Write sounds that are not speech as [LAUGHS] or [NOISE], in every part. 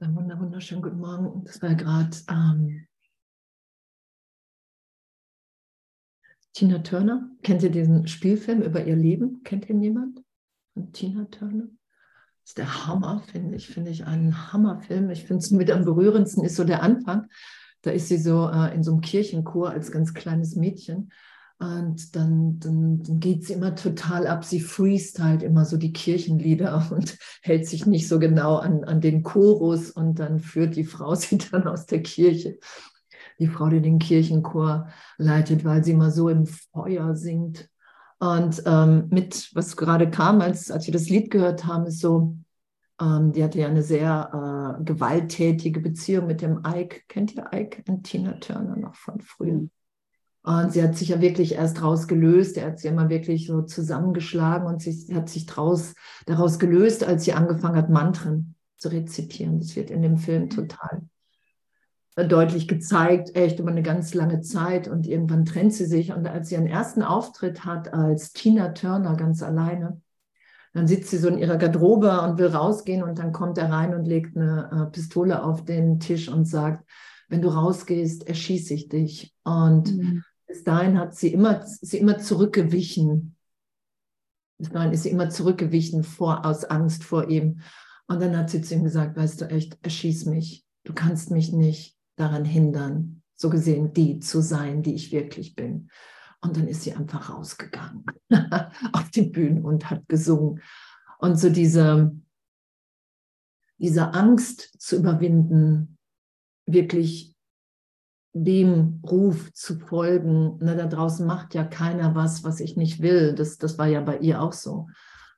Einen wunderschönen guten Morgen. Das war gerade ähm, Tina Turner. Kennt ihr diesen Spielfilm über ihr Leben? Kennt ihn jemand? Von Tina Turner? Das ist der Hammer, finde ich. Finde ich einen Hammerfilm. Ich finde es mit am berührendsten ist so der Anfang. Da ist sie so äh, in so einem Kirchenchor als ganz kleines Mädchen und dann, dann, dann, geht sie immer total ab. Sie freestylt immer so die Kirchenlieder [LAUGHS] und hält sich nicht so genau an, an den Chorus. Und dann führt die Frau [LAUGHS] sie dann aus der Kirche. Die Frau, die den Kirchenchor leitet, weil sie immer so im Feuer singt. Und ähm, mit, was gerade kam, als, als wir das Lied gehört haben, ist so, ähm, die hatte ja eine sehr äh, gewalttätige Beziehung mit dem Ike. Kennt ihr Ike und Tina Turner noch von früher? Und sie hat sich ja wirklich erst rausgelöst. Er hat sie immer wirklich so zusammengeschlagen und sie hat sich draus, daraus gelöst, als sie angefangen hat, Mantren zu rezitieren. Das wird in dem Film mhm. total deutlich gezeigt, echt über eine ganz lange Zeit. Und irgendwann trennt sie sich. Und als sie ihren ersten Auftritt hat als Tina Turner ganz alleine, dann sitzt sie so in ihrer Garderobe und will rausgehen. Und dann kommt er rein und legt eine äh, Pistole auf den Tisch und sagt, wenn du rausgehst, erschieße ich dich. Und mhm bis dahin hat sie immer, sie immer zurückgewichen. Bis dahin ist sie immer zurückgewichen vor, aus Angst vor ihm. Und dann hat sie zu ihm gesagt, weißt du echt, erschieß mich. Du kannst mich nicht daran hindern, so gesehen die zu sein, die ich wirklich bin. Und dann ist sie einfach rausgegangen [LAUGHS] auf die Bühne und hat gesungen. Und so diese, diese Angst zu überwinden, wirklich dem Ruf zu folgen. Na, da draußen macht ja keiner was, was ich nicht will. Das, das war ja bei ihr auch so.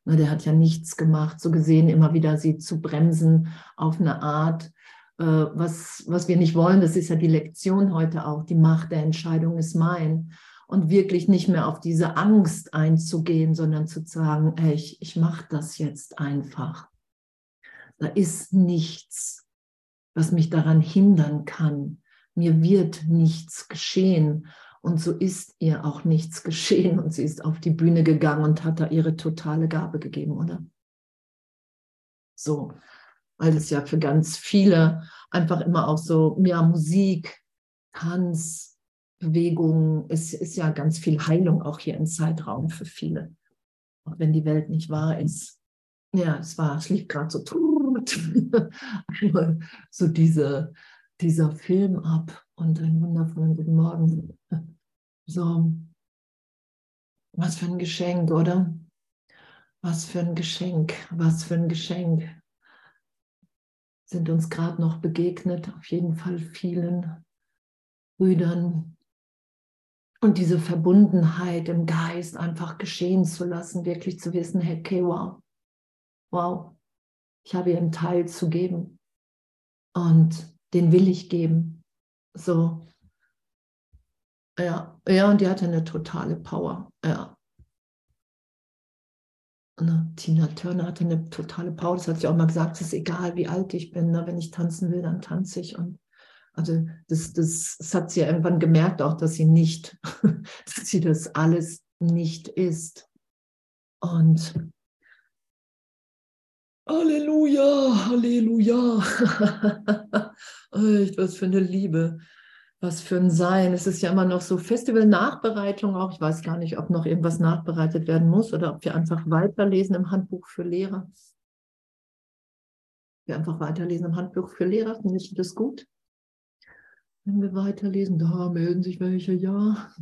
Na, der hat ja nichts gemacht. So gesehen immer wieder sie zu bremsen auf eine Art, äh, was, was wir nicht wollen. Das ist ja die Lektion heute auch. Die Macht der Entscheidung ist mein. Und wirklich nicht mehr auf diese Angst einzugehen, sondern zu sagen, ey, ich, ich mache das jetzt einfach. Da ist nichts, was mich daran hindern kann, mir wird nichts geschehen. Und so ist ihr auch nichts geschehen. Und sie ist auf die Bühne gegangen und hat da ihre totale Gabe gegeben, oder? So, weil es ja für ganz viele einfach immer auch so, ja, Musik, Tanz, Bewegung, es ist ja ganz viel Heilung auch hier im Zeitraum für viele. Auch wenn die Welt nicht wahr ist. Ja, es war, es lief gerade so, [LAUGHS] so diese, dieser Film ab und einen wundervollen guten Morgen. So, was für ein Geschenk, oder? Was für ein Geschenk, was für ein Geschenk. Sind uns gerade noch begegnet, auf jeden Fall vielen Brüdern. Und diese Verbundenheit im Geist einfach geschehen zu lassen, wirklich zu wissen, hey, okay, wow, wow, ich habe ihr einen Teil zu geben. Und den will ich geben. So. Ja, ja, und die hatte eine totale Power. Ja. Ne, Tina Turner hatte eine totale Power. Das hat sie auch mal gesagt, es ist egal, wie alt ich bin. Ne? Wenn ich tanzen will, dann tanze ich. Und also das, das, das hat sie ja irgendwann gemerkt, auch dass sie nicht, [LAUGHS] dass sie das alles nicht ist. Und Halleluja, Halleluja. [LAUGHS] Echt, was für eine Liebe, was für ein Sein. Es ist ja immer noch so Festival-Nachbereitung auch. Ich weiß gar nicht, ob noch irgendwas nachbereitet werden muss oder ob wir einfach weiterlesen im Handbuch für Lehrer. Wir einfach weiterlesen im Handbuch für Lehrer. Finde ich das gut? Wenn wir weiterlesen, da melden sich welche, ja.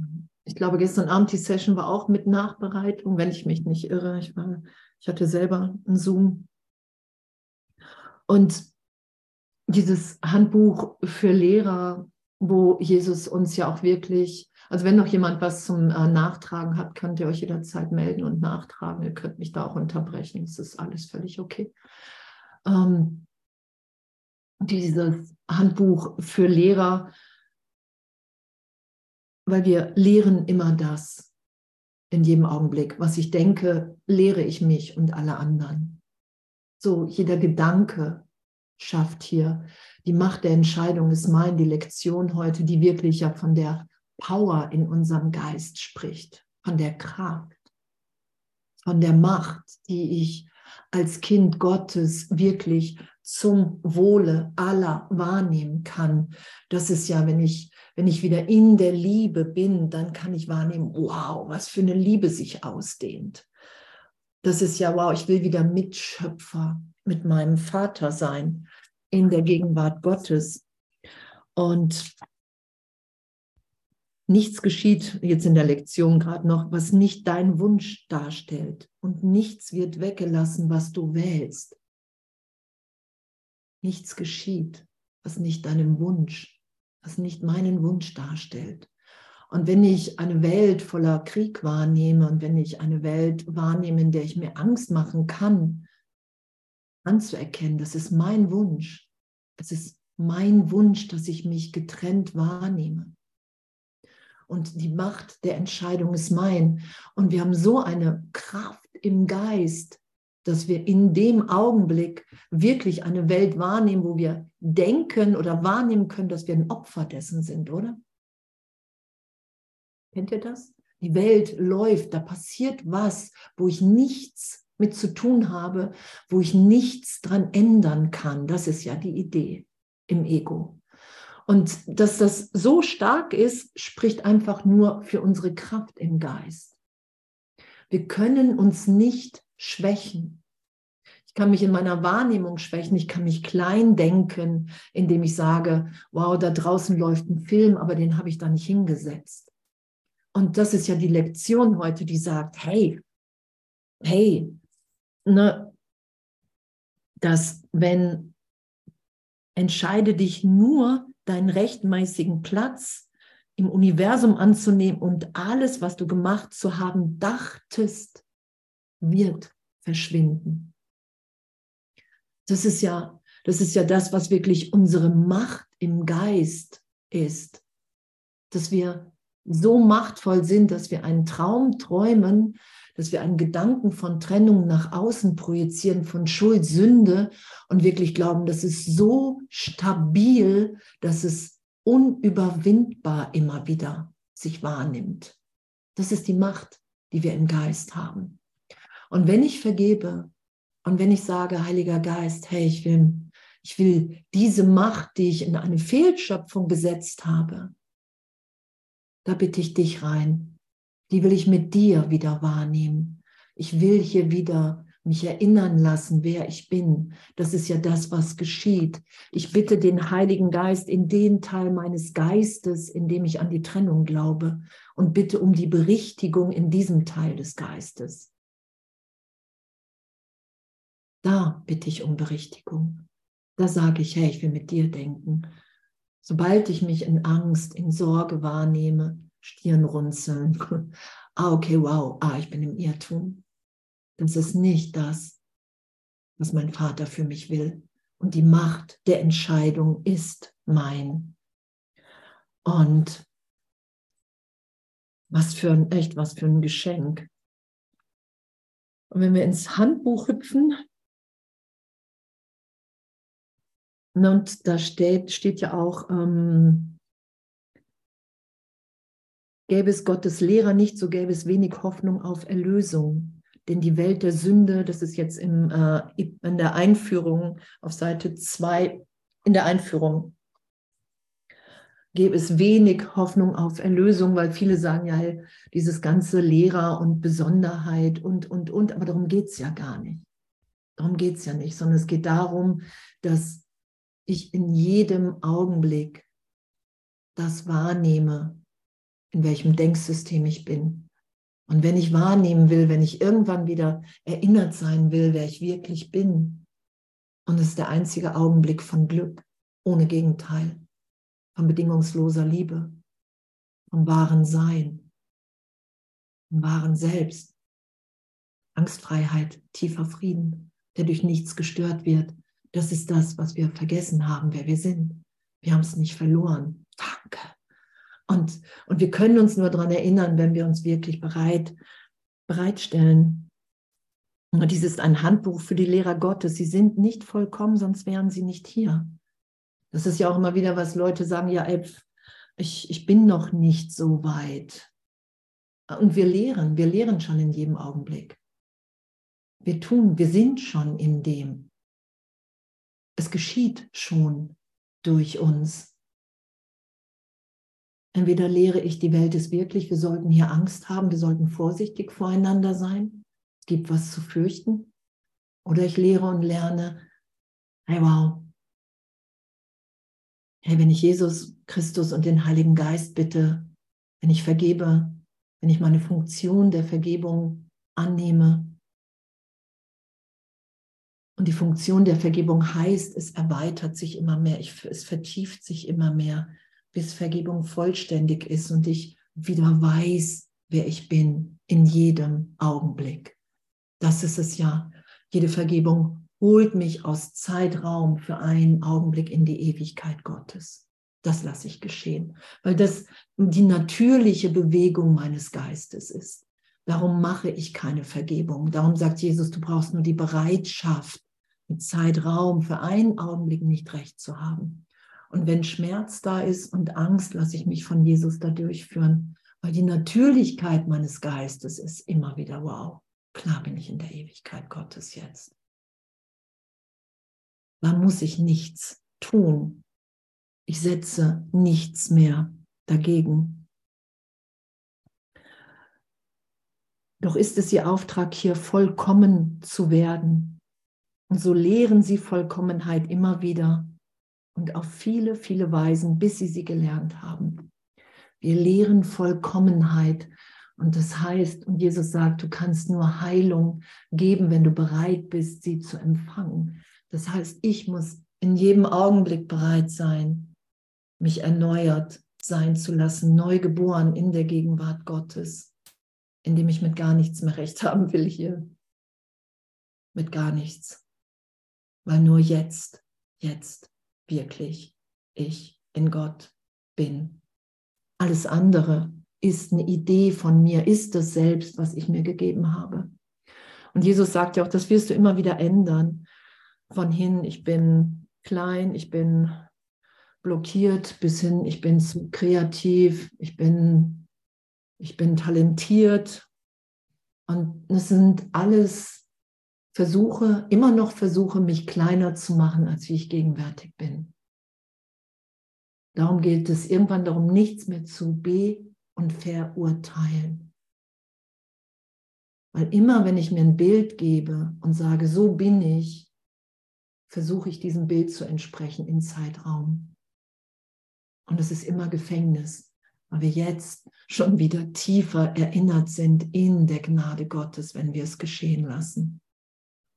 Ich glaube, gestern Abend die Session war auch mit Nachbereitung, wenn ich mich nicht irre. Ich, war, ich hatte selber einen Zoom und dieses Handbuch für Lehrer, wo Jesus uns ja auch wirklich, also wenn noch jemand was zum äh, Nachtragen hat, könnt ihr euch jederzeit melden und nachtragen. Ihr könnt mich da auch unterbrechen. Es ist alles völlig okay. Ähm, dieses Handbuch für Lehrer, weil wir lehren immer das in jedem Augenblick. Was ich denke, lehre ich mich und alle anderen. So, jeder Gedanke schafft hier. Die Macht der Entscheidung ist mein, die Lektion heute, die wirklich ja von der Power in unserem Geist spricht, von der Kraft, von der Macht, die ich als Kind Gottes wirklich zum Wohle aller wahrnehmen kann. Das ist ja, wenn ich, wenn ich wieder in der Liebe bin, dann kann ich wahrnehmen, wow, was für eine Liebe sich ausdehnt. Das ist ja, wow, ich will wieder Mitschöpfer mit meinem Vater sein in der Gegenwart Gottes. Und nichts geschieht jetzt in der Lektion gerade noch, was nicht dein Wunsch darstellt. Und nichts wird weggelassen, was du wählst. Nichts geschieht, was nicht deinem Wunsch, was nicht meinen Wunsch darstellt. Und wenn ich eine Welt voller Krieg wahrnehme und wenn ich eine Welt wahrnehme, in der ich mir Angst machen kann, anzuerkennen, das ist mein Wunsch. Es ist mein Wunsch, dass ich mich getrennt wahrnehme. Und die Macht der Entscheidung ist mein. Und wir haben so eine Kraft im Geist, dass wir in dem Augenblick wirklich eine Welt wahrnehmen, wo wir denken oder wahrnehmen können, dass wir ein Opfer dessen sind, oder? Kennt ihr das? Die Welt läuft, da passiert was, wo ich nichts mit zu tun habe, wo ich nichts dran ändern kann. Das ist ja die Idee im Ego. Und dass das so stark ist, spricht einfach nur für unsere Kraft im Geist. Wir können uns nicht schwächen. Ich kann mich in meiner Wahrnehmung schwächen, ich kann mich klein denken, indem ich sage, wow, da draußen läuft ein Film, aber den habe ich da nicht hingesetzt. Und das ist ja die Lektion heute, die sagt, hey, hey, ne, dass wenn entscheide dich nur deinen rechtmäßigen Platz im Universum anzunehmen und alles, was du gemacht zu haben dachtest, wird verschwinden. Das ist ja, das ist ja das, was wirklich unsere Macht im Geist ist, dass wir so machtvoll sind, dass wir einen Traum träumen, dass wir einen Gedanken von Trennung nach außen projizieren, von Schuld, Sünde und wirklich glauben, das ist so stabil, dass es unüberwindbar immer wieder sich wahrnimmt. Das ist die Macht, die wir im Geist haben. Und wenn ich vergebe und wenn ich sage, Heiliger Geist, hey, ich will, ich will diese Macht, die ich in eine Fehlschöpfung gesetzt habe, da bitte ich dich rein. Die will ich mit dir wieder wahrnehmen. Ich will hier wieder mich erinnern lassen, wer ich bin. Das ist ja das, was geschieht. Ich bitte den Heiligen Geist in den Teil meines Geistes, in dem ich an die Trennung glaube, und bitte um die Berichtigung in diesem Teil des Geistes. Da bitte ich um Berichtigung. Da sage ich, hey, ich will mit dir denken. Sobald ich mich in Angst, in Sorge wahrnehme, Stirnrunzeln, [LAUGHS] ah, okay, wow, ah, ich bin im Irrtum. Das ist nicht das, was mein Vater für mich will. Und die Macht der Entscheidung ist mein. Und was für ein, echt, was für ein Geschenk. Und wenn wir ins Handbuch hüpfen, Und da steht, steht ja auch, ähm, gäbe es Gottes Lehrer nicht, so gäbe es wenig Hoffnung auf Erlösung. Denn die Welt der Sünde, das ist jetzt im, äh, in der Einführung auf Seite 2, in der Einführung, gäbe es wenig Hoffnung auf Erlösung, weil viele sagen ja, hey, dieses ganze Lehrer und Besonderheit und, und, und, aber darum geht es ja gar nicht. Darum geht es ja nicht, sondern es geht darum, dass ich in jedem Augenblick das wahrnehme, in welchem Denksystem ich bin. Und wenn ich wahrnehmen will, wenn ich irgendwann wieder erinnert sein will, wer ich wirklich bin, und es ist der einzige Augenblick von Glück, ohne Gegenteil, von bedingungsloser Liebe, vom wahren Sein, vom wahren Selbst, Angstfreiheit, tiefer Frieden, der durch nichts gestört wird, das ist das, was wir vergessen haben, wer wir sind. Wir haben es nicht verloren. Danke. Und, und wir können uns nur daran erinnern, wenn wir uns wirklich bereit, bereitstellen. Und dies ist ein Handbuch für die Lehrer Gottes. Sie sind nicht vollkommen, sonst wären sie nicht hier. Das ist ja auch immer wieder, was Leute sagen, ja, ich, ich bin noch nicht so weit. Und wir lehren, wir lehren schon in jedem Augenblick. Wir tun, wir sind schon in dem. Es geschieht schon durch uns. Entweder lehre ich, die Welt ist wirklich, wir sollten hier Angst haben, wir sollten vorsichtig voreinander sein, es gibt was zu fürchten. Oder ich lehre und lerne, hey wow, hey, wenn ich Jesus Christus und den Heiligen Geist bitte, wenn ich vergebe, wenn ich meine Funktion der Vergebung annehme, und die Funktion der Vergebung heißt, es erweitert sich immer mehr, ich, es vertieft sich immer mehr, bis Vergebung vollständig ist und ich wieder weiß, wer ich bin in jedem Augenblick. Das ist es ja. Jede Vergebung holt mich aus Zeitraum für einen Augenblick in die Ewigkeit Gottes. Das lasse ich geschehen, weil das die natürliche Bewegung meines Geistes ist. Darum mache ich keine Vergebung. Darum sagt Jesus, du brauchst nur die Bereitschaft, mit Zeitraum für einen Augenblick nicht recht zu haben. Und wenn Schmerz da ist und Angst, lasse ich mich von Jesus da durchführen, weil die Natürlichkeit meines Geistes ist immer wieder, wow, klar bin ich in der Ewigkeit Gottes jetzt. Da muss ich nichts tun. Ich setze nichts mehr dagegen. Doch ist es Ihr Auftrag, hier vollkommen zu werden, und so lehren sie Vollkommenheit immer wieder und auf viele, viele Weisen, bis sie sie gelernt haben. Wir lehren Vollkommenheit. Und das heißt, und Jesus sagt, du kannst nur Heilung geben, wenn du bereit bist, sie zu empfangen. Das heißt, ich muss in jedem Augenblick bereit sein, mich erneuert sein zu lassen, neu geboren in der Gegenwart Gottes, indem ich mit gar nichts mehr recht [LAUGHS] haben will hier. Mit gar nichts weil nur jetzt, jetzt wirklich ich in Gott bin. Alles andere ist eine Idee von mir, ist das selbst, was ich mir gegeben habe. Und Jesus sagt ja auch, das wirst du immer wieder ändern. Von hin, ich bin klein, ich bin blockiert, bis hin, ich bin zu kreativ, ich bin, ich bin talentiert. Und es sind alles versuche, immer noch versuche, mich kleiner zu machen, als wie ich gegenwärtig bin. Darum gilt es irgendwann darum, nichts mehr zu be- und verurteilen. Weil immer, wenn ich mir ein Bild gebe und sage, so bin ich, versuche ich diesem Bild zu entsprechen in Zeitraum. Und es ist immer Gefängnis, weil wir jetzt schon wieder tiefer erinnert sind in der Gnade Gottes, wenn wir es geschehen lassen.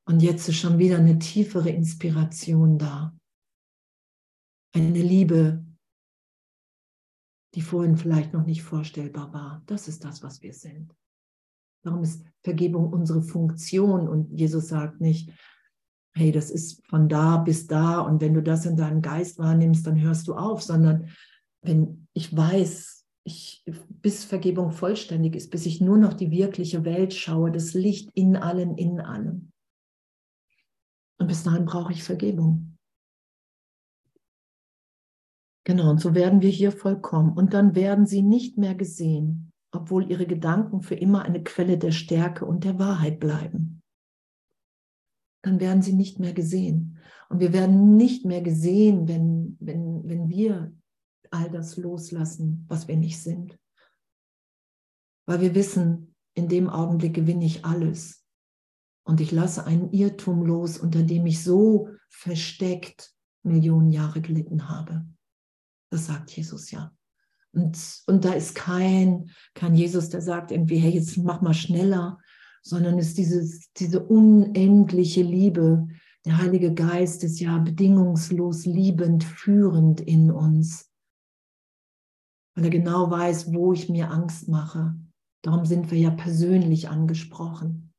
Und jetzt ist schon wieder eine tiefere Inspiration da. Eine Liebe, die vorhin vielleicht noch nicht vorstellbar war. Das ist das, was wir sind. Darum ist Vergebung unsere Funktion und Jesus sagt nicht, hey, das ist von da bis da und wenn du das in deinem Geist wahrnimmst, dann hörst du auf, sondern wenn ich weiß, ich, bis Vergebung vollständig ist, bis ich nur noch die wirkliche Welt schaue, das Licht in allen, in allem, und bis dahin brauche ich Vergebung. Genau, und so werden wir hier vollkommen. Und dann werden sie nicht mehr gesehen, obwohl ihre Gedanken für immer eine Quelle der Stärke und der Wahrheit bleiben. Dann werden sie nicht mehr gesehen. Und wir werden nicht mehr gesehen, wenn, wenn, wenn wir all das loslassen, was wir nicht sind. Weil wir wissen, in dem Augenblick gewinne ich alles. Und ich lasse einen Irrtum los, unter dem ich so versteckt Millionen Jahre gelitten habe. Das sagt Jesus ja. Und, und da ist kein, kein Jesus, der sagt irgendwie, hey, jetzt mach mal schneller, sondern ist dieses, diese unendliche Liebe. Der Heilige Geist ist ja bedingungslos liebend, führend in uns. Weil er genau weiß, wo ich mir Angst mache. Darum sind wir ja persönlich angesprochen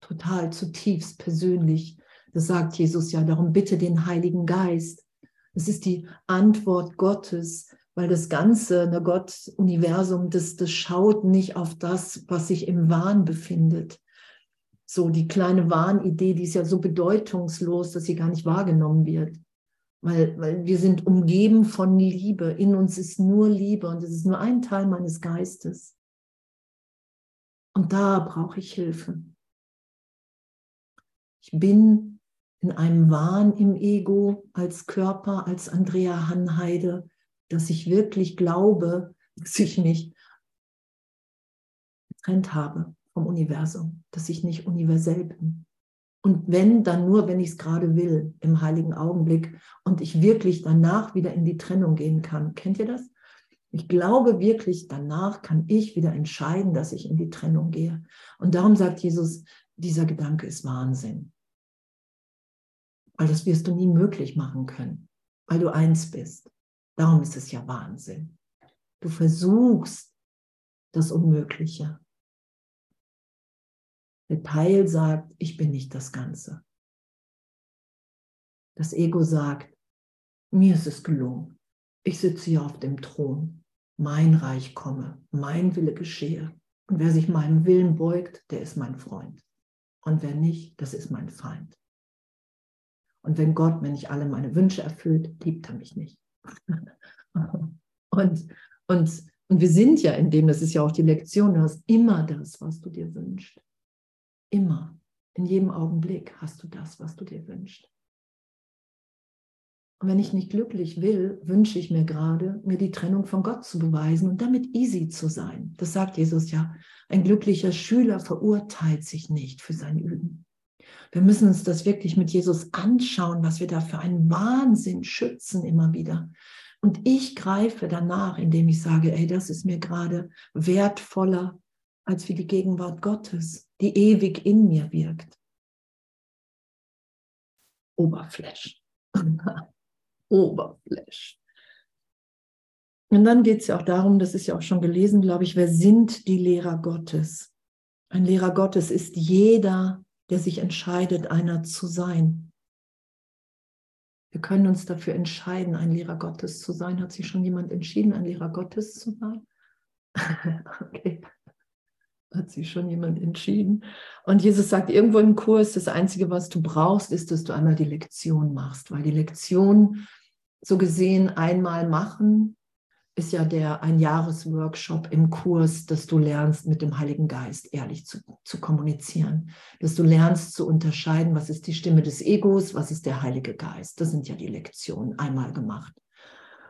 total zutiefst persönlich. Das sagt Jesus ja, darum bitte den Heiligen Geist. Das ist die Antwort Gottes, weil das ganze ne, Gott-Universum, das, das schaut nicht auf das, was sich im Wahn befindet. So die kleine Wahnidee, die ist ja so bedeutungslos, dass sie gar nicht wahrgenommen wird. Weil, weil wir sind umgeben von Liebe. In uns ist nur Liebe und es ist nur ein Teil meines Geistes. Und da brauche ich Hilfe. Ich bin in einem Wahn im Ego als Körper, als Andrea Hanheide, dass ich wirklich glaube, dass ich mich getrennt habe vom Universum, dass ich nicht universell bin. Und wenn, dann nur, wenn ich es gerade will, im heiligen Augenblick und ich wirklich danach wieder in die Trennung gehen kann. Kennt ihr das? Ich glaube wirklich, danach kann ich wieder entscheiden, dass ich in die Trennung gehe. Und darum sagt Jesus, dieser Gedanke ist Wahnsinn. Weil das wirst du nie möglich machen können, weil du eins bist. Darum ist es ja Wahnsinn. Du versuchst das Unmögliche. Der Teil sagt, ich bin nicht das Ganze. Das Ego sagt, mir ist es gelungen. Ich sitze hier auf dem Thron. Mein Reich komme, mein Wille geschehe. Und wer sich meinem Willen beugt, der ist mein Freund. Und wer nicht, das ist mein Feind. Und wenn Gott mir nicht alle meine Wünsche erfüllt, liebt er mich nicht. [LAUGHS] und, und, und wir sind ja in dem, das ist ja auch die Lektion, du hast immer das, was du dir wünschst. Immer. In jedem Augenblick hast du das, was du dir wünschst. Und wenn ich nicht glücklich will, wünsche ich mir gerade, mir die Trennung von Gott zu beweisen und damit easy zu sein. Das sagt Jesus ja. Ein glücklicher Schüler verurteilt sich nicht für sein Üben. Wir müssen uns das wirklich mit Jesus anschauen, was wir da für einen Wahnsinn schützen immer wieder. Und ich greife danach, indem ich sage, ey, das ist mir gerade wertvoller als wie die Gegenwart Gottes, die ewig in mir wirkt. Oberfläch. [LAUGHS] Oberfläch. Und dann geht es ja auch darum, das ist ja auch schon gelesen, glaube ich, wer sind die Lehrer Gottes? Ein Lehrer Gottes ist jeder, der sich entscheidet, einer zu sein. Wir können uns dafür entscheiden, ein Lehrer Gottes zu sein. Hat sich schon jemand entschieden, ein Lehrer Gottes zu sein? [LAUGHS] okay. Hat sich schon jemand entschieden? Und Jesus sagt irgendwo im Kurs, das Einzige, was du brauchst, ist, dass du einmal die Lektion machst, weil die Lektion so gesehen einmal machen ist ja der ein Jahresworkshop im Kurs, dass du lernst, mit dem Heiligen Geist ehrlich zu, zu kommunizieren, dass du lernst zu unterscheiden, was ist die Stimme des Egos, was ist der Heilige Geist. Das sind ja die Lektionen einmal gemacht.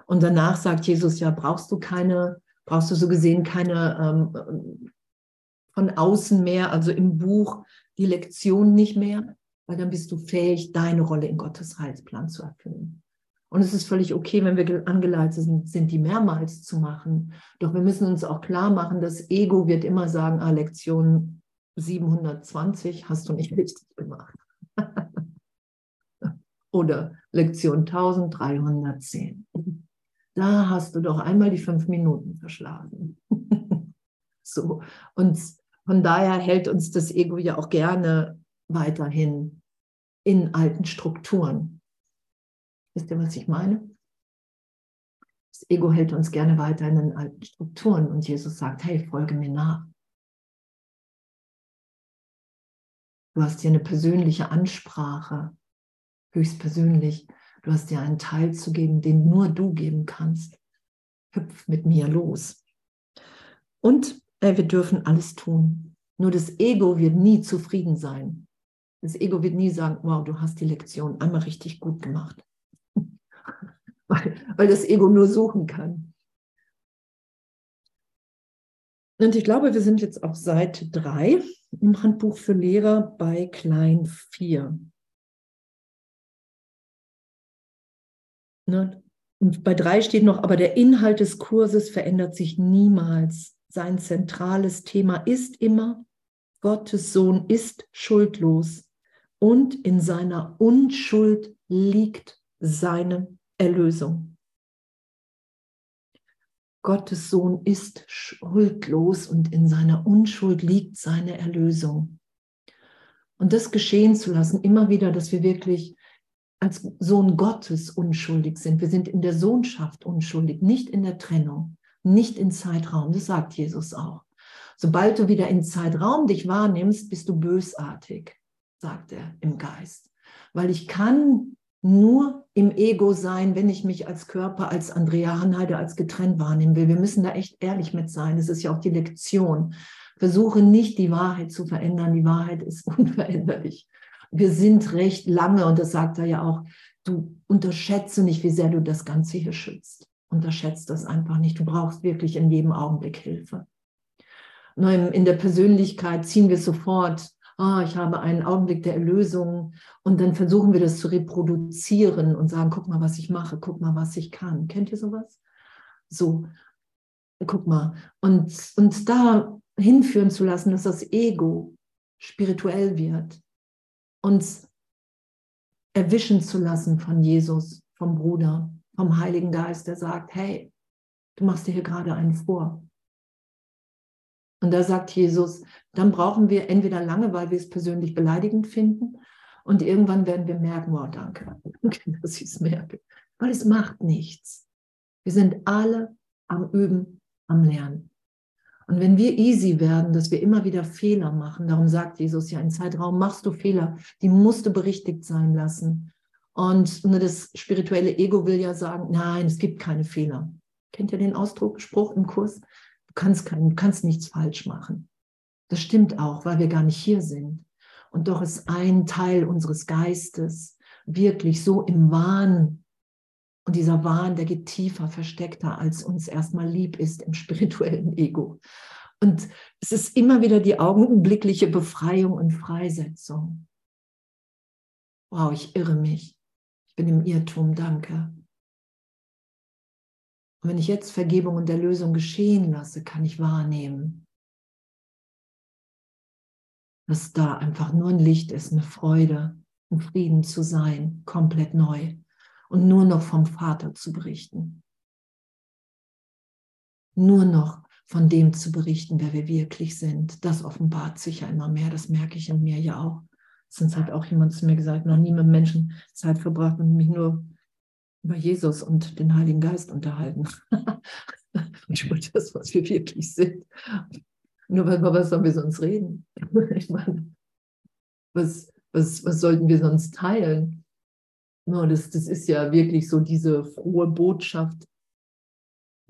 Und danach sagt Jesus ja, brauchst du keine, brauchst du so gesehen keine ähm, von außen mehr, also im Buch die Lektion nicht mehr, weil dann bist du fähig, deine Rolle in Gottes Heilsplan zu erfüllen. Und es ist völlig okay, wenn wir angeleitet sind, sind die mehrmals zu machen. Doch wir müssen uns auch klar machen, das Ego wird immer sagen, ah, Lektion 720 hast du nicht richtig gemacht. [LAUGHS] Oder Lektion 1310. Da hast du doch einmal die fünf Minuten verschlagen. [LAUGHS] so. Und von daher hält uns das Ego ja auch gerne weiterhin in alten Strukturen. Wisst ihr, was ich meine? Das Ego hält uns gerne weiter in den alten Strukturen und Jesus sagt, hey, folge mir nach. Du hast hier eine persönliche Ansprache, höchstpersönlich. Du hast dir einen Teil zu geben, den nur du geben kannst. Hüpf mit mir los. Und äh, wir dürfen alles tun. Nur das Ego wird nie zufrieden sein. Das Ego wird nie sagen, wow, du hast die Lektion einmal richtig gut gemacht weil, weil das Ego nur suchen kann. Und ich glaube, wir sind jetzt auf Seite 3 im Handbuch für Lehrer bei Klein 4. Ne? Und bei 3 steht noch, aber der Inhalt des Kurses verändert sich niemals. Sein zentrales Thema ist immer, Gottes Sohn ist schuldlos und in seiner Unschuld liegt seine Erlösung. Gottes Sohn ist schuldlos und in seiner Unschuld liegt seine Erlösung. Und das geschehen zu lassen, immer wieder, dass wir wirklich als Sohn Gottes unschuldig sind. Wir sind in der Sohnschaft unschuldig, nicht in der Trennung, nicht in Zeitraum. Das sagt Jesus auch. Sobald du wieder in Zeitraum dich wahrnimmst, bist du bösartig, sagt er im Geist. Weil ich kann nur im Ego sein, wenn ich mich als Körper, als Andrea Hanheide, als getrennt wahrnehmen will. Wir müssen da echt ehrlich mit sein. Das ist ja auch die Lektion. Versuche nicht die Wahrheit zu verändern. Die Wahrheit ist [LAUGHS] unveränderlich. wir sind recht lange, und das sagt er ja auch, du unterschätze nicht, wie sehr du das Ganze hier schützt. Unterschätzt das einfach nicht. Du brauchst wirklich in jedem Augenblick Hilfe. Nur in der Persönlichkeit ziehen wir sofort, ah, ich habe einen Augenblick der Erlösung und dann versuchen wir das zu reproduzieren und sagen, guck mal, was ich mache, guck mal, was ich kann. Kennt ihr sowas? So, guck mal. Und, und da hinführen zu lassen, dass das Ego spirituell wird, uns erwischen zu lassen von Jesus, vom Bruder, vom Heiligen Geist, der sagt, hey, du machst dir hier gerade einen vor. Und da sagt Jesus, dann brauchen wir entweder lange, weil wir es persönlich beleidigend finden, und irgendwann werden wir merken, wow, danke, [LAUGHS] danke, dass ich es merke, weil es macht nichts. Wir sind alle am Üben, am Lernen. Und wenn wir easy werden, dass wir immer wieder Fehler machen, darum sagt Jesus ja, in Zeitraum machst du Fehler, die musst du berichtigt sein lassen. Und das spirituelle Ego will ja sagen, nein, es gibt keine Fehler. Kennt ihr den Ausdruck, Spruch im Kurs? Du kannst, kein, kannst nichts falsch machen. Das stimmt auch, weil wir gar nicht hier sind. Und doch ist ein Teil unseres Geistes wirklich so im Wahn und dieser Wahn, der geht tiefer, versteckter, als uns erstmal lieb ist im spirituellen Ego. Und es ist immer wieder die augenblickliche Befreiung und Freisetzung. Wow, ich irre mich. Ich bin im Irrtum, danke. Und wenn ich jetzt Vergebung und Erlösung geschehen lasse, kann ich wahrnehmen, dass da einfach nur ein Licht ist, eine Freude, ein Frieden zu sein, komplett neu und nur noch vom Vater zu berichten. Nur noch von dem zu berichten, wer wir wirklich sind. Das offenbart sich ja immer mehr, das merke ich in mir ja auch. Sonst hat auch jemand zu mir gesagt, noch nie mit Menschen Zeit verbracht und mich nur über Jesus und den Heiligen Geist unterhalten. [LAUGHS] und über das, was wir wirklich sind. Nur weil was sollen wir sonst reden? [LAUGHS] ich meine, was, was, was sollten wir sonst teilen? No, das, das ist ja wirklich so diese frohe Botschaft.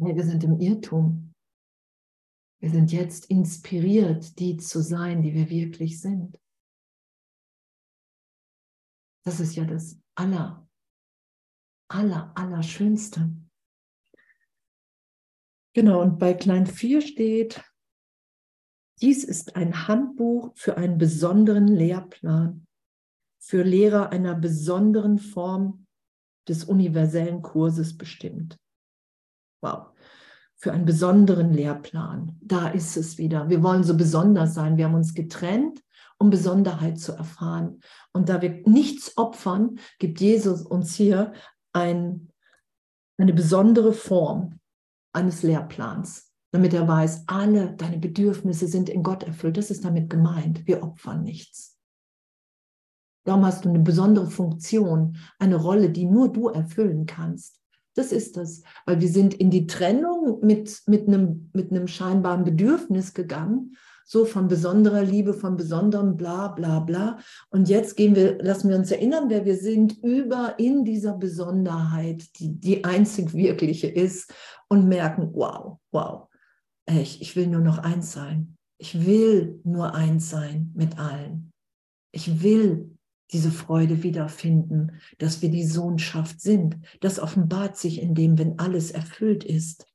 Nee, wir sind im Irrtum. Wir sind jetzt inspiriert, die zu sein, die wir wirklich sind. Das ist ja das aller, aller, aller Schönste. Genau, und bei Klein 4 steht, dies ist ein Handbuch für einen besonderen Lehrplan für Lehrer einer besonderen Form des universellen Kurses bestimmt. Wow. Für einen besonderen Lehrplan. Da ist es wieder. Wir wollen so besonders sein. Wir haben uns getrennt, um Besonderheit zu erfahren. Und da wir nichts opfern, gibt Jesus uns hier ein, eine besondere Form eines Lehrplans, damit er weiß, alle deine Bedürfnisse sind in Gott erfüllt. Das ist damit gemeint. Wir opfern nichts. Darum hast du eine besondere Funktion, eine Rolle, die nur du erfüllen kannst. Das ist das, weil wir sind in die Trennung mit, mit, einem, mit einem scheinbaren Bedürfnis gegangen, so von besonderer Liebe, von besonderem bla bla bla. Und jetzt gehen wir, lassen wir uns erinnern, wer wir sind, über in dieser Besonderheit, die die einzig wirkliche ist und merken, wow, wow, ich, ich will nur noch eins sein. Ich will nur eins sein mit allen. Ich will diese Freude wiederfinden, dass wir die Sohnschaft sind. Das offenbart sich in dem, wenn alles erfüllt ist.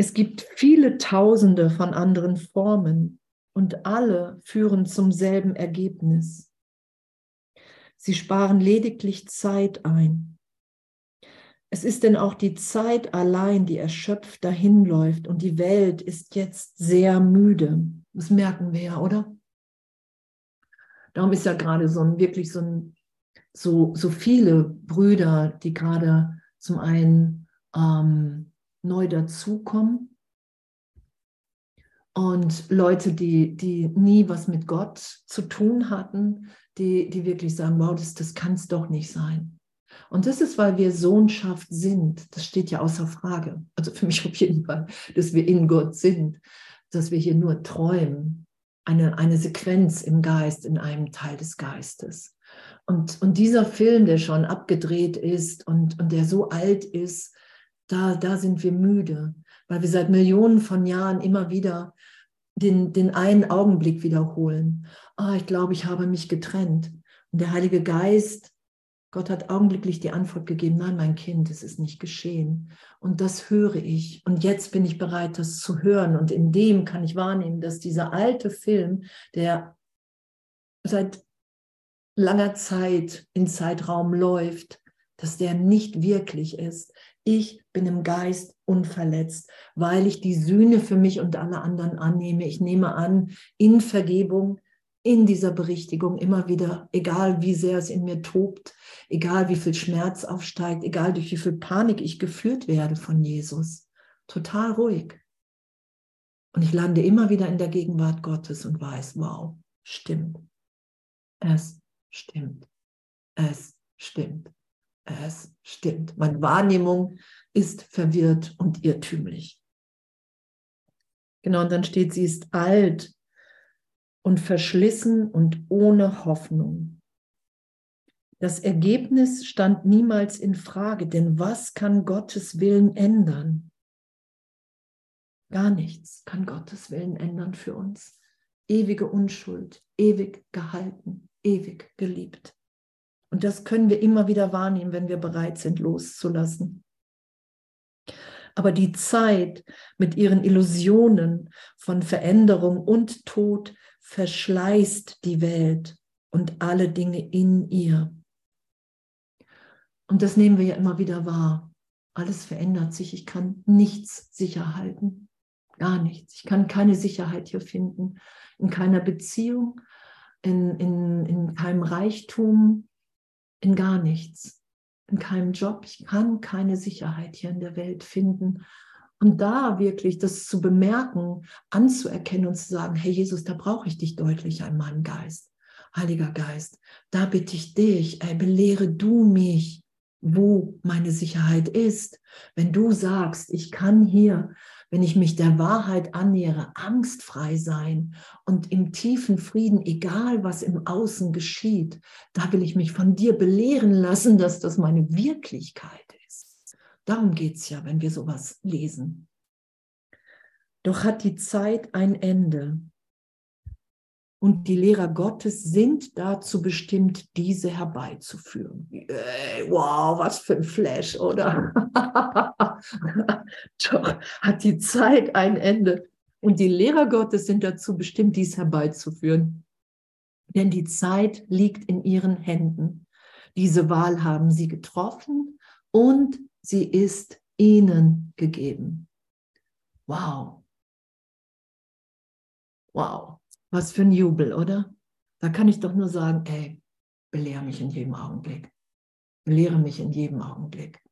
Es gibt viele Tausende von anderen Formen und alle führen zum selben Ergebnis. Sie sparen lediglich Zeit ein. Es ist denn auch die Zeit allein, die erschöpft dahinläuft und die Welt ist jetzt sehr müde. Das merken wir ja, oder? Darum ist ja gerade so ein wirklich so ein so, so viele Brüder, die gerade zum einen ähm, neu dazukommen und Leute, die, die nie was mit Gott zu tun hatten, die, die wirklich sagen, wow, das, das kann es doch nicht sein. Und das ist, weil wir Sohnschaft sind. Das steht ja außer Frage. Also für mich auf jeden Fall, dass wir in Gott sind, dass wir hier nur träumen eine, eine Sequenz im Geist, in einem Teil des Geistes. Und, und dieser Film, der schon abgedreht ist und, und der so alt ist, da, da sind wir müde, weil wir seit Millionen von Jahren immer wieder den, den einen Augenblick wiederholen. Ah, ich glaube, ich habe mich getrennt. Und der Heilige Geist, Gott hat augenblicklich die Antwort gegeben, nein, mein Kind, es ist nicht geschehen. Und das höre ich. Und jetzt bin ich bereit, das zu hören. Und in dem kann ich wahrnehmen, dass dieser alte Film, der seit langer Zeit in Zeitraum läuft, dass der nicht wirklich ist. Ich bin im Geist unverletzt, weil ich die Sühne für mich und alle anderen annehme. Ich nehme an, in Vergebung, in dieser Berichtigung immer wieder, egal wie sehr es in mir tobt, egal wie viel Schmerz aufsteigt, egal durch wie viel Panik ich geführt werde von Jesus, total ruhig. Und ich lande immer wieder in der Gegenwart Gottes und weiß, wow, stimmt. Es stimmt. Es stimmt. Es stimmt. Meine Wahrnehmung ist verwirrt und irrtümlich. Genau, und dann steht, sie ist alt und verschlissen und ohne Hoffnung. Das Ergebnis stand niemals in Frage, denn was kann Gottes Willen ändern? Gar nichts kann Gottes Willen ändern für uns. Ewige Unschuld, ewig gehalten, ewig geliebt. Und das können wir immer wieder wahrnehmen, wenn wir bereit sind, loszulassen. Aber die Zeit mit ihren Illusionen von Veränderung und Tod verschleißt die Welt und alle Dinge in ihr. Und das nehmen wir ja immer wieder wahr. Alles verändert sich. Ich kann nichts sicher halten. Gar nichts. Ich kann keine Sicherheit hier finden. In keiner Beziehung, in, in, in keinem Reichtum, in gar nichts, in keinem Job. Ich kann keine Sicherheit hier in der Welt finden. Und da wirklich das zu bemerken, anzuerkennen und zu sagen, hey Jesus, da brauche ich dich deutlich an meinem Geist. Heiliger Geist, da bitte ich dich, ey, belehre du mich, wo meine Sicherheit ist. Wenn du sagst, ich kann hier wenn ich mich der Wahrheit annähere, angstfrei sein und im tiefen Frieden, egal was im Außen geschieht, da will ich mich von dir belehren lassen, dass das meine Wirklichkeit ist. Darum geht es ja, wenn wir sowas lesen. Doch hat die Zeit ein Ende. Und die Lehrer Gottes sind dazu bestimmt, diese herbeizuführen. Wow, was für ein Flash, oder? [LAUGHS] [LAUGHS] Doch hat die Zeit ein Ende. Und die Lehrer Gottes sind dazu bestimmt, dies herbeizuführen. Denn die Zeit liegt in ihren Händen. Diese Wahl haben sie getroffen und sie ist ihnen gegeben. Wow. Wow. Was für ein Jubel, oder? Da kann ich doch nur sagen, ey, belehre mich in jedem Augenblick. Belehre mich in jedem Augenblick.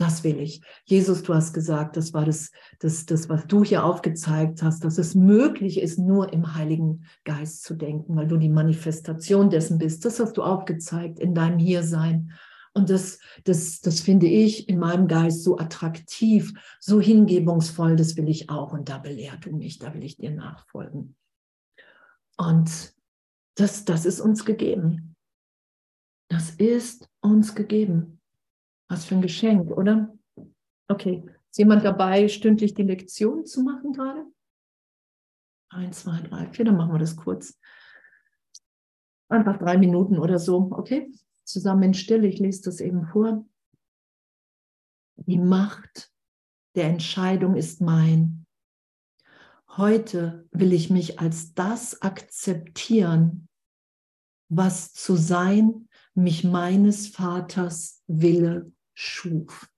Das will ich. Jesus, du hast gesagt, das war das, das, das, was du hier aufgezeigt hast, dass es möglich ist, nur im Heiligen Geist zu denken, weil du die Manifestation dessen bist. Das hast du aufgezeigt in deinem Hiersein. Und das, das, das finde ich in meinem Geist so attraktiv, so hingebungsvoll, das will ich auch. Und da belehr du mich, da will ich dir nachfolgen. Und das, das ist uns gegeben. Das ist uns gegeben. Was für ein Geschenk, oder? Okay, ist jemand dabei, stündlich die Lektion zu machen gerade? Eins, zwei, drei, vier, dann machen wir das kurz. Einfach drei Minuten oder so, okay? Zusammen in Stille, ich lese das eben vor. Die Macht der Entscheidung ist mein. Heute will ich mich als das akzeptieren, was zu sein mich meines Vaters Wille schuf.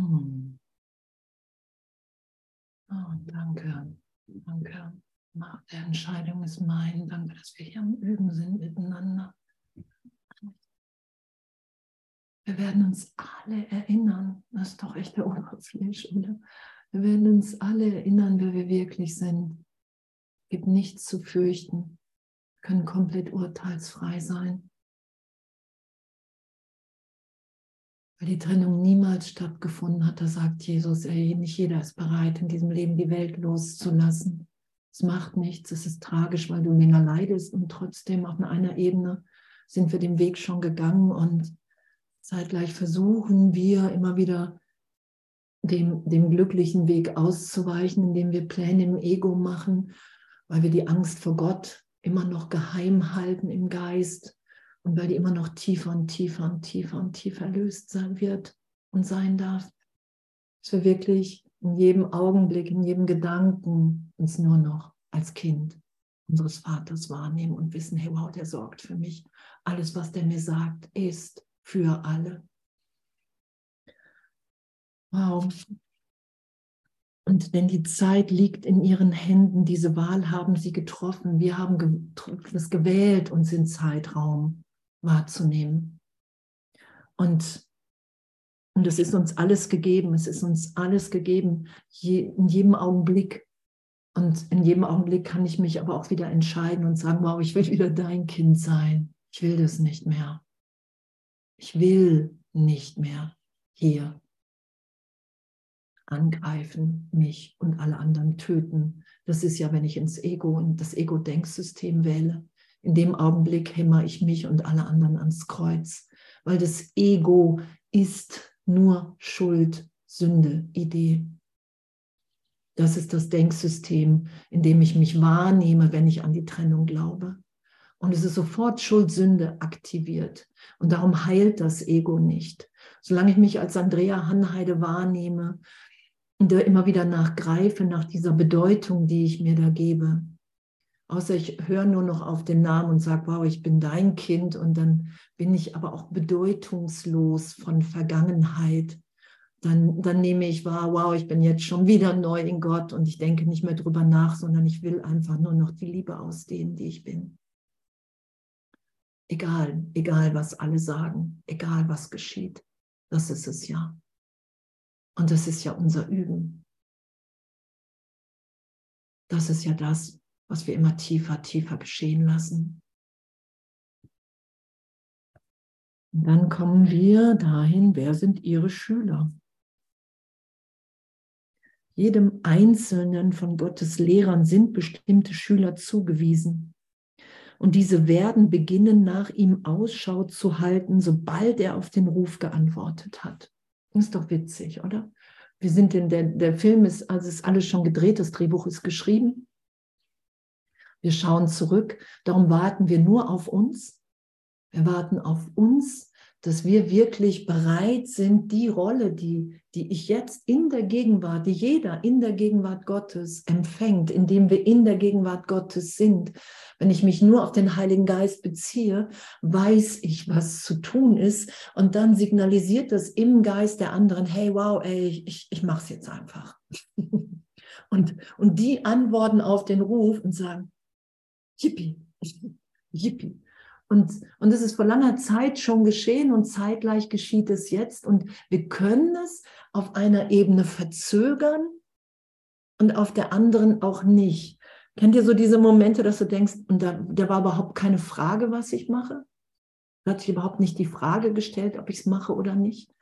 Hm. Oh, danke, danke. Macht der Entscheidung ist mein. Danke, dass wir hier am Üben sind miteinander. Wir werden uns alle erinnern. Das ist doch echt der Oberfläche, oder? Wir werden uns alle erinnern, wer wir wirklich sind. Es gibt nichts zu fürchten. Wir können komplett urteilsfrei sein. Weil die Trennung niemals stattgefunden hat, da sagt Jesus, ey, nicht jeder ist bereit, in diesem Leben die Welt loszulassen. Es macht nichts, es ist tragisch, weil du länger leidest und trotzdem auf einer Ebene sind wir den Weg schon gegangen und zeitgleich versuchen wir immer wieder dem, dem glücklichen Weg auszuweichen, indem wir Pläne im Ego machen, weil wir die Angst vor Gott immer noch geheim halten im Geist und weil die immer noch tiefer und tiefer und tiefer und tiefer erlöst sein wird und sein darf. Dass wir wirklich in jedem Augenblick, in jedem Gedanken uns nur noch als Kind unseres Vaters wahrnehmen und wissen, hey, wow, der sorgt für mich. Alles, was der mir sagt, ist für alle. Wow. Und denn die Zeit liegt in ihren Händen, diese Wahl haben sie getroffen. Wir haben es gewählt, uns in Zeitraum wahrzunehmen. Und, und es ist uns alles gegeben, es ist uns alles gegeben, je, in jedem Augenblick. Und in jedem Augenblick kann ich mich aber auch wieder entscheiden und sagen, wow, ich will wieder dein Kind sein. Ich will das nicht mehr. Ich will nicht mehr hier angreifen, mich und alle anderen töten. Das ist ja, wenn ich ins Ego und das Ego-Denksystem wähle. In dem Augenblick hämmer ich mich und alle anderen ans Kreuz, weil das Ego ist nur Schuld, Sünde, Idee. Das ist das Denksystem, in dem ich mich wahrnehme, wenn ich an die Trennung glaube. Und es ist sofort Schuld, Sünde aktiviert. Und darum heilt das Ego nicht. Solange ich mich als Andrea Hanheide wahrnehme und da immer wieder nachgreife nach dieser Bedeutung, die ich mir da gebe, Außer ich höre nur noch auf den Namen und sage, wow, ich bin dein Kind und dann bin ich aber auch bedeutungslos von Vergangenheit. Dann, dann nehme ich wahr, wow, ich bin jetzt schon wieder neu in Gott und ich denke nicht mehr drüber nach, sondern ich will einfach nur noch die Liebe ausdehnen, die ich bin. Egal, egal, was alle sagen, egal, was geschieht. Das ist es ja. Und das ist ja unser Üben. Das ist ja das, was wir immer tiefer, tiefer geschehen lassen. Und dann kommen wir dahin, wer sind Ihre Schüler? Jedem Einzelnen von Gottes Lehrern sind bestimmte Schüler zugewiesen. Und diese werden beginnen, nach ihm Ausschau zu halten, sobald er auf den Ruf geantwortet hat. ist doch witzig, oder? Wir sind in der, der Film ist, also ist alles schon gedreht, das Drehbuch ist geschrieben. Wir schauen zurück. Darum warten wir nur auf uns. Wir warten auf uns, dass wir wirklich bereit sind, die Rolle, die, die ich jetzt in der Gegenwart, die jeder in der Gegenwart Gottes empfängt, indem wir in der Gegenwart Gottes sind. Wenn ich mich nur auf den Heiligen Geist beziehe, weiß ich, was zu tun ist. Und dann signalisiert das im Geist der anderen, hey, wow, ey, ich, ich mache es jetzt einfach. [LAUGHS] und, und die antworten auf den Ruf und sagen, Yippie, Yippie. Und, und es ist vor langer Zeit schon geschehen und zeitgleich geschieht es jetzt. Und wir können es auf einer Ebene verzögern und auf der anderen auch nicht. Kennt ihr so diese Momente, dass du denkst, und da, da war überhaupt keine Frage, was ich mache? Da hat sich überhaupt nicht die Frage gestellt, ob ich es mache oder nicht.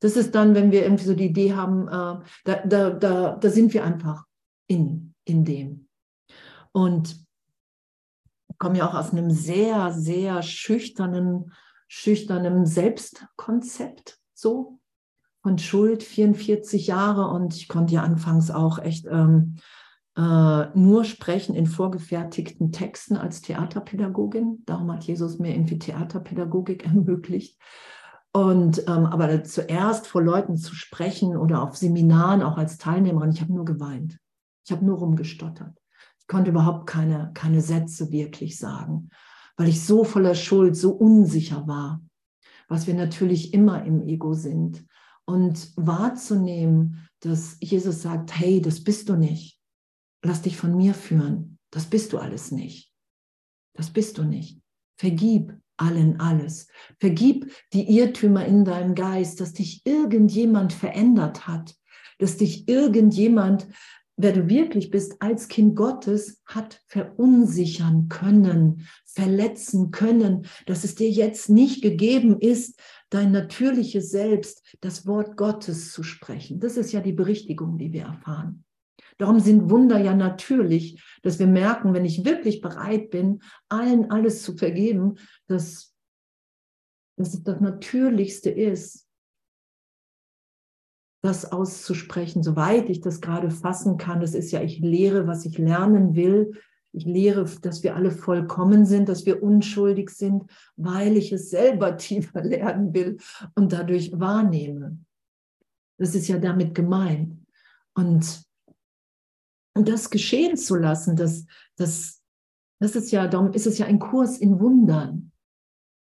Das ist dann, wenn wir irgendwie so die Idee haben, äh, da, da, da, da sind wir einfach in, in dem. Und komme ja auch aus einem sehr, sehr schüchternen, schüchternen Selbstkonzept, so von Schuld, 44 Jahre und ich konnte ja anfangs auch echt ähm, äh, nur sprechen in vorgefertigten Texten als Theaterpädagogin. Darum hat Jesus mir irgendwie Theaterpädagogik [LAUGHS] ermöglicht. Und ähm, aber zuerst vor Leuten zu sprechen oder auf Seminaren auch als Teilnehmerin, ich habe nur geweint. Ich habe nur rumgestottert konnte überhaupt keine, keine Sätze wirklich sagen, weil ich so voller Schuld, so unsicher war, was wir natürlich immer im Ego sind. und wahrzunehmen, dass Jesus sagt, hey, das bist du nicht. Lass dich von mir führen. Das bist du alles nicht. Das bist du nicht. Vergib allen alles. Vergib die Irrtümer in deinem Geist, dass dich irgendjemand verändert hat, dass dich irgendjemand, wer du wirklich bist, als Kind Gottes hat verunsichern können, verletzen können, dass es dir jetzt nicht gegeben ist, dein natürliches Selbst, das Wort Gottes zu sprechen. Das ist ja die Berichtigung, die wir erfahren. Darum sind Wunder ja natürlich, dass wir merken, wenn ich wirklich bereit bin, allen alles zu vergeben, dass, dass es das Natürlichste ist, das auszusprechen, soweit ich das gerade fassen kann. Das ist ja, ich lehre, was ich lernen will. Ich lehre, dass wir alle vollkommen sind, dass wir unschuldig sind, weil ich es selber [LAUGHS] tiefer lernen will und dadurch wahrnehme. Das ist ja damit gemeint. Und und das geschehen zu lassen, das, das, das ist ja, darum ist es ja ein Kurs in Wundern,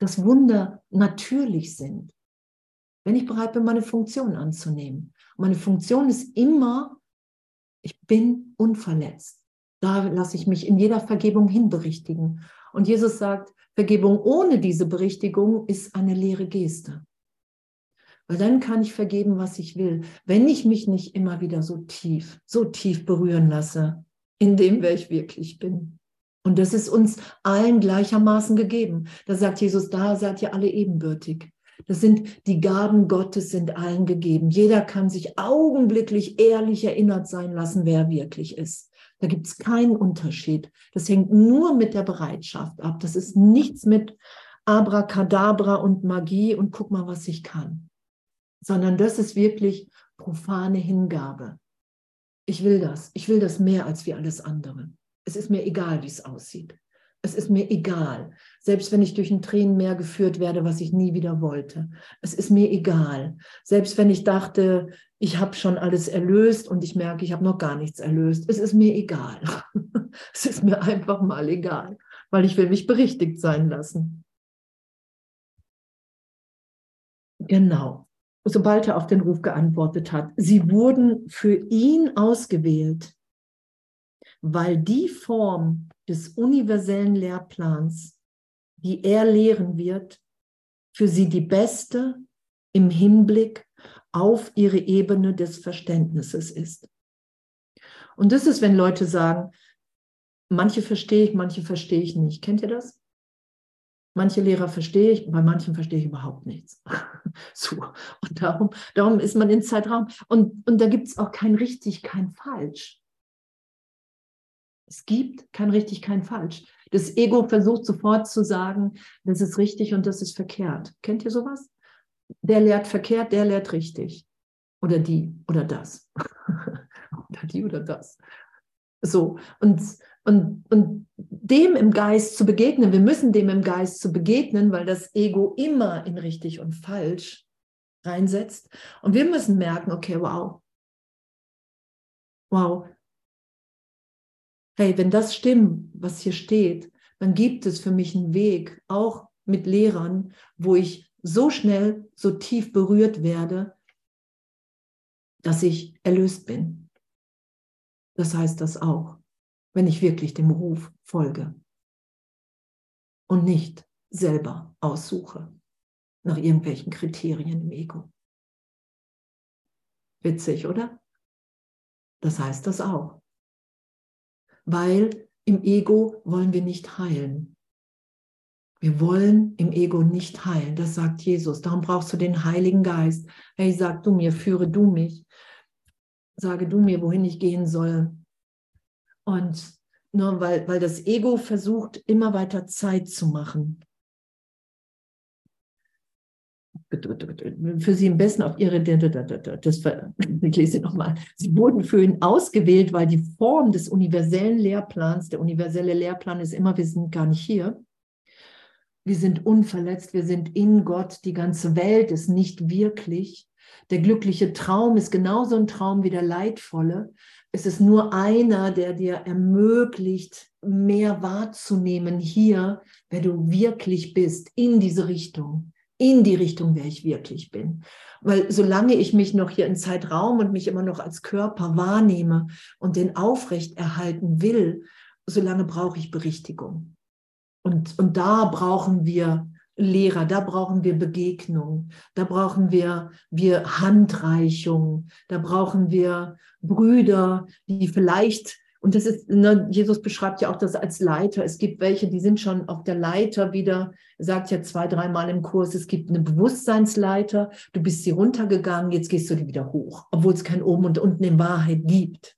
dass Wunder natürlich sind. Wenn ich bereit bin, meine Funktion anzunehmen. Und meine Funktion ist immer, ich bin unverletzt. Da lasse ich mich in jeder Vergebung hinberichtigen. Und Jesus sagt, Vergebung ohne diese Berichtigung ist eine leere Geste. Weil dann kann ich vergeben, was ich will, wenn ich mich nicht immer wieder so tief, so tief berühren lasse, in dem, wer ich wirklich bin. Und das ist uns allen gleichermaßen gegeben. Da sagt Jesus, da seid ihr alle ebenbürtig. Das sind die Gaben Gottes sind allen gegeben. Jeder kann sich augenblicklich ehrlich erinnert sein lassen, wer er wirklich ist. Da gibt es keinen Unterschied. Das hängt nur mit der Bereitschaft ab. Das ist nichts mit Abracadabra und Magie und guck mal, was ich kann sondern das ist wirklich profane Hingabe. Ich will das. Ich will das mehr als wie alles andere. Es ist mir egal, wie es aussieht. Es ist mir egal. Selbst wenn ich durch ein Tränenmeer geführt werde, was ich nie wieder wollte. Es ist mir egal. Selbst wenn ich dachte, ich habe schon alles erlöst und ich merke, ich habe noch gar nichts erlöst. Es ist mir egal. [LAUGHS] es ist mir einfach mal egal, weil ich will mich berichtigt sein lassen. Genau sobald er auf den Ruf geantwortet hat. Sie wurden für ihn ausgewählt, weil die Form des universellen Lehrplans, die er lehren wird, für sie die beste im Hinblick auf ihre Ebene des Verständnisses ist. Und das ist, wenn Leute sagen, manche verstehe ich, manche verstehe ich nicht. Kennt ihr das? Manche Lehrer verstehe ich, bei manchen verstehe ich überhaupt nichts. [LAUGHS] so. Und darum, darum ist man in Zeitraum. Und, und da gibt es auch kein richtig, kein falsch. Es gibt kein richtig, kein falsch. Das Ego versucht sofort zu sagen, das ist richtig und das ist verkehrt. Kennt ihr sowas? Der lehrt verkehrt, der lehrt richtig. Oder die oder das. [LAUGHS] oder die oder das. So. Und, und, und dem im Geist zu begegnen, wir müssen dem im Geist zu begegnen, weil das Ego immer in richtig und falsch reinsetzt. Und wir müssen merken, okay, wow, wow, hey, wenn das stimmt, was hier steht, dann gibt es für mich einen Weg, auch mit Lehrern, wo ich so schnell, so tief berührt werde, dass ich erlöst bin. Das heißt das auch wenn ich wirklich dem Ruf folge und nicht selber aussuche nach irgendwelchen Kriterien im Ego. Witzig, oder? Das heißt das auch. Weil im Ego wollen wir nicht heilen. Wir wollen im Ego nicht heilen. Das sagt Jesus. Darum brauchst du den Heiligen Geist. Hey, sag du mir, führe du mich. Sage du mir, wohin ich gehen soll. Und nur weil, weil das Ego versucht, immer weiter Zeit zu machen. Für sie am besten auf ihre, das, [LAUGHS] ich lese nochmal. Sie wurden für ihn ausgewählt, weil die Form des universellen Lehrplans, der universelle Lehrplan ist immer, wir sind gar nicht hier. Wir sind unverletzt, wir sind in Gott, die ganze Welt ist nicht wirklich. Der glückliche Traum ist genauso ein Traum wie der leidvolle es ist nur einer, der dir ermöglicht, mehr wahrzunehmen hier, wer du wirklich bist, in diese Richtung, in die Richtung, wer ich wirklich bin. Weil solange ich mich noch hier in Zeitraum und mich immer noch als Körper wahrnehme und den aufrechterhalten will, solange brauche ich Berichtigung. Und, und da brauchen wir Lehrer, da brauchen wir Begegnung, da brauchen wir, wir Handreichung, da brauchen wir Brüder, die vielleicht, und das ist, ne, Jesus beschreibt ja auch das als Leiter. Es gibt welche, die sind schon auf der Leiter wieder, sagt ja zwei, dreimal im Kurs, es gibt eine Bewusstseinsleiter, du bist sie runtergegangen, jetzt gehst du die wieder hoch, obwohl es kein Oben und Unten in Wahrheit gibt.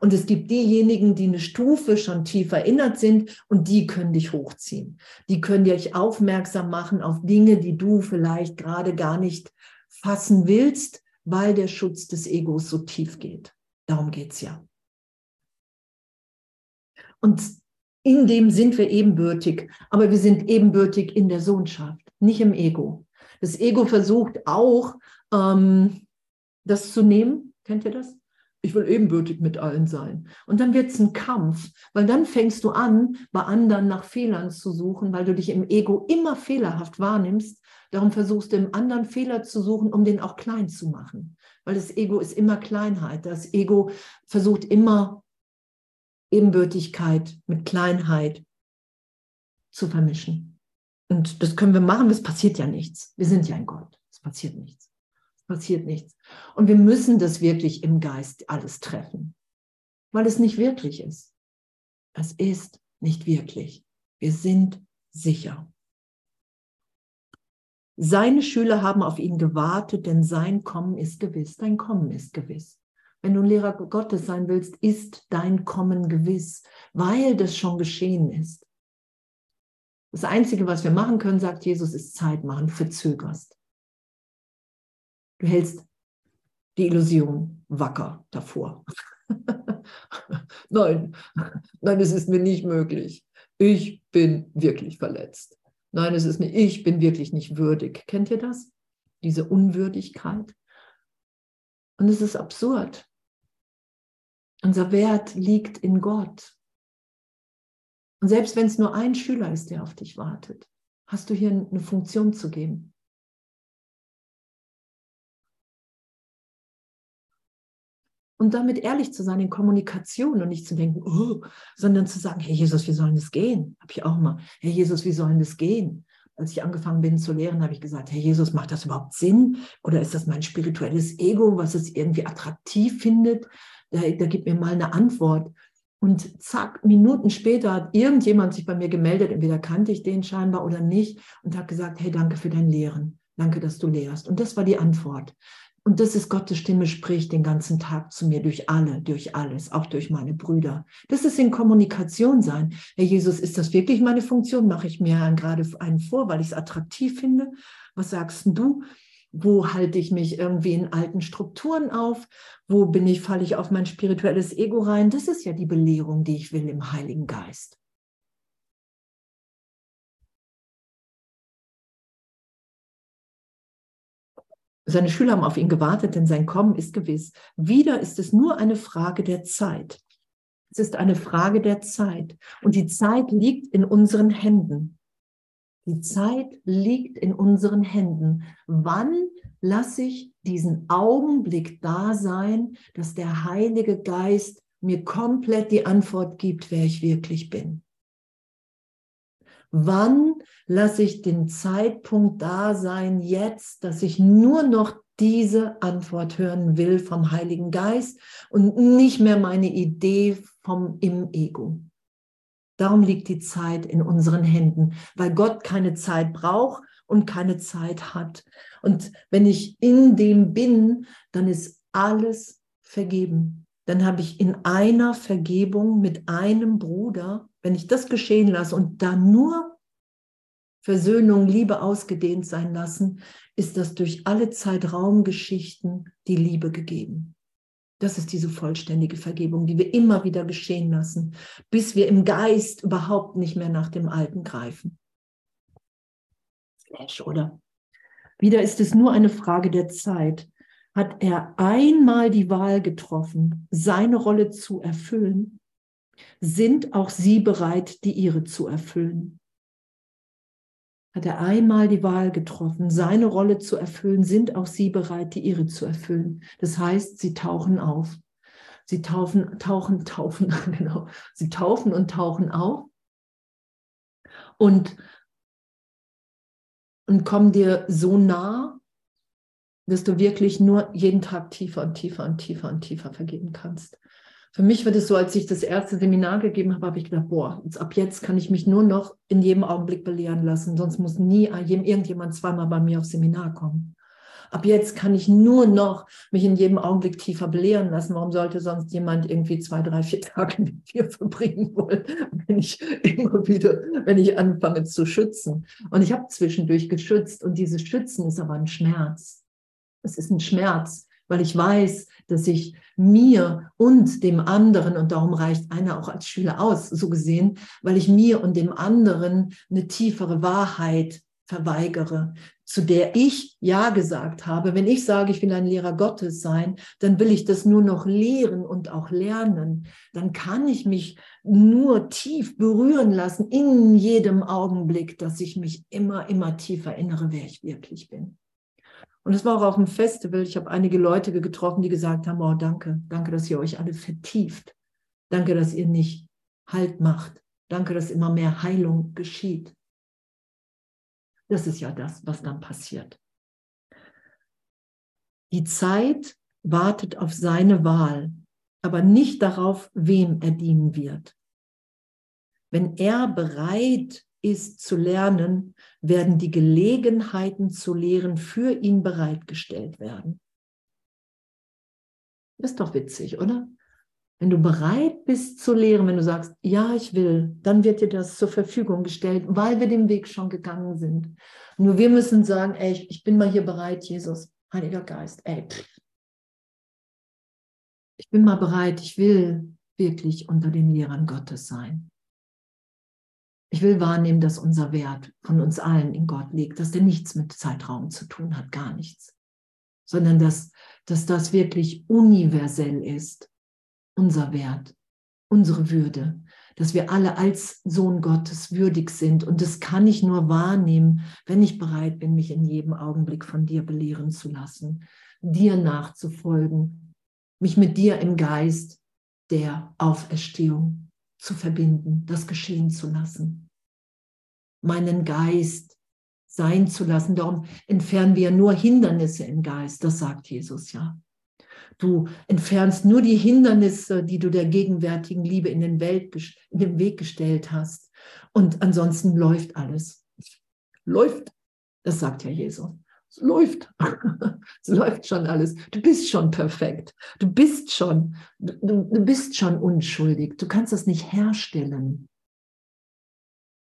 Und es gibt diejenigen, die eine Stufe schon tief erinnert sind und die können dich hochziehen. Die können dich aufmerksam machen auf Dinge, die du vielleicht gerade gar nicht fassen willst, weil der Schutz des Egos so tief geht. Darum geht es ja. Und in dem sind wir ebenbürtig, aber wir sind ebenbürtig in der Sohnschaft, nicht im Ego. Das Ego versucht auch, ähm, das zu nehmen. Kennt ihr das? ich will ebenbürtig mit allen sein. Und dann wird es ein Kampf, weil dann fängst du an, bei anderen nach Fehlern zu suchen, weil du dich im Ego immer fehlerhaft wahrnimmst. Darum versuchst du im anderen Fehler zu suchen, um den auch klein zu machen. Weil das Ego ist immer Kleinheit. Das Ego versucht immer Ebenbürtigkeit mit Kleinheit zu vermischen. Und das können wir machen, es passiert ja nichts. Wir sind ja ein Gott. Es passiert nichts passiert nichts. Und wir müssen das wirklich im Geist alles treffen, weil es nicht wirklich ist. Es ist nicht wirklich. Wir sind sicher. Seine Schüler haben auf ihn gewartet, denn sein Kommen ist gewiss. Dein Kommen ist gewiss. Wenn du ein Lehrer Gottes sein willst, ist dein Kommen gewiss, weil das schon geschehen ist. Das Einzige, was wir machen können, sagt Jesus, ist Zeit machen, verzögerst. Du hältst die Illusion wacker davor. [LAUGHS] nein, nein, es ist mir nicht möglich. Ich bin wirklich verletzt. Nein, es ist mir, ich bin wirklich nicht würdig. Kennt ihr das? Diese Unwürdigkeit. Und es ist absurd. Unser Wert liegt in Gott. Und selbst wenn es nur ein Schüler ist, der auf dich wartet, hast du hier eine Funktion zu geben. und damit ehrlich zu sein in Kommunikation und nicht zu denken, oh, sondern zu sagen, Herr Jesus, wie soll das gehen? Habe ich auch mal, Herr Jesus, wie soll das gehen? Als ich angefangen bin zu lehren, habe ich gesagt, Herr Jesus, macht das überhaupt Sinn? Oder ist das mein spirituelles Ego, was es irgendwie attraktiv findet? Da, da gibt mir mal eine Antwort. Und zack, Minuten später hat irgendjemand sich bei mir gemeldet, entweder kannte ich den scheinbar oder nicht, und hat gesagt, hey, danke für dein Lehren. Danke, dass du lehrst. Und das war die Antwort. Und das ist Gottes Stimme spricht den ganzen Tag zu mir durch alle, durch alles, auch durch meine Brüder. Das ist in Kommunikation sein. Herr Jesus, ist das wirklich meine Funktion? Mache ich mir gerade einen vor, weil ich es attraktiv finde? Was sagst du? Wo halte ich mich irgendwie in alten Strukturen auf? Wo bin ich, falle ich auf mein spirituelles Ego rein? Das ist ja die Belehrung, die ich will im Heiligen Geist. Seine Schüler haben auf ihn gewartet, denn sein Kommen ist gewiss. Wieder ist es nur eine Frage der Zeit. Es ist eine Frage der Zeit. Und die Zeit liegt in unseren Händen. Die Zeit liegt in unseren Händen. Wann lasse ich diesen Augenblick da sein, dass der Heilige Geist mir komplett die Antwort gibt, wer ich wirklich bin? Wann lasse ich den Zeitpunkt da sein, jetzt, dass ich nur noch diese Antwort hören will vom Heiligen Geist und nicht mehr meine Idee vom im Ego. Darum liegt die Zeit in unseren Händen, weil Gott keine Zeit braucht und keine Zeit hat. Und wenn ich in dem bin, dann ist alles vergeben. Dann habe ich in einer Vergebung mit einem Bruder wenn ich das geschehen lasse und da nur Versöhnung, Liebe ausgedehnt sein lassen, ist das durch alle Zeitraumgeschichten die Liebe gegeben. Das ist diese vollständige Vergebung, die wir immer wieder geschehen lassen, bis wir im Geist überhaupt nicht mehr nach dem Alten greifen. Flash, oder? Wieder ist es nur eine Frage der Zeit. Hat er einmal die Wahl getroffen, seine Rolle zu erfüllen, sind auch sie bereit, die ihre zu erfüllen. Hat er einmal die Wahl getroffen, seine Rolle zu erfüllen, sind auch sie bereit, die ihre zu erfüllen. Das heißt, sie tauchen auf. Sie tauchen, tauchen, tauchen, [LAUGHS] genau. Sie taufen und tauchen auf und, und kommen dir so nah, dass du wirklich nur jeden Tag tiefer und tiefer und tiefer und tiefer vergeben kannst. Für mich wird es so, als ich das erste Seminar gegeben habe, habe ich gedacht, boah, jetzt, ab jetzt kann ich mich nur noch in jedem Augenblick belehren lassen, sonst muss nie irgendjemand zweimal bei mir aufs Seminar kommen. Ab jetzt kann ich nur noch mich in jedem Augenblick tiefer belehren lassen. Warum sollte sonst jemand irgendwie zwei, drei, vier Tage mit mir [LAUGHS] verbringen wollen, wenn ich immer wieder, wenn ich anfange zu schützen? Und ich habe zwischendurch geschützt und dieses Schützen ist aber ein Schmerz. Es ist ein Schmerz, weil ich weiß, dass ich mir und dem anderen, und darum reicht einer auch als Schüler aus, so gesehen, weil ich mir und dem anderen eine tiefere Wahrheit verweigere, zu der ich Ja gesagt habe. Wenn ich sage, ich will ein Lehrer Gottes sein, dann will ich das nur noch lehren und auch lernen. Dann kann ich mich nur tief berühren lassen in jedem Augenblick, dass ich mich immer, immer tiefer erinnere, wer ich wirklich bin. Und es war auch auf dem Festival. Ich habe einige Leute getroffen, die gesagt haben, oh danke, danke, dass ihr euch alle vertieft. Danke, dass ihr nicht Halt macht. Danke, dass immer mehr Heilung geschieht. Das ist ja das, was dann passiert. Die Zeit wartet auf seine Wahl, aber nicht darauf, wem er dienen wird. Wenn er bereit ist zu lernen, werden die Gelegenheiten zu lehren für ihn bereitgestellt werden. Ist doch witzig, oder? Wenn du bereit bist zu lehren, wenn du sagst, ja, ich will, dann wird dir das zur Verfügung gestellt, weil wir den Weg schon gegangen sind. Nur wir müssen sagen, ey, ich bin mal hier bereit, Jesus, Heiliger Geist, ey, ich bin mal bereit, ich will wirklich unter den Lehrern Gottes sein. Ich will wahrnehmen, dass unser Wert von uns allen in Gott liegt, dass der nichts mit Zeitraum zu tun hat, gar nichts, sondern dass, dass das wirklich universell ist, unser Wert, unsere Würde, dass wir alle als Sohn Gottes würdig sind. Und das kann ich nur wahrnehmen, wenn ich bereit bin, mich in jedem Augenblick von dir belehren zu lassen, dir nachzufolgen, mich mit dir im Geist der Auferstehung zu verbinden, das geschehen zu lassen meinen Geist sein zu lassen. Darum entfernen wir nur Hindernisse im Geist, das sagt Jesus ja. Du entfernst nur die Hindernisse, die du der gegenwärtigen Liebe in den, Welt, in den Weg gestellt hast. Und ansonsten läuft alles. Läuft. Das sagt ja Jesus. Es läuft. [LAUGHS] es läuft schon alles. Du bist schon perfekt. Du bist schon, du, du bist schon unschuldig. Du kannst das nicht herstellen.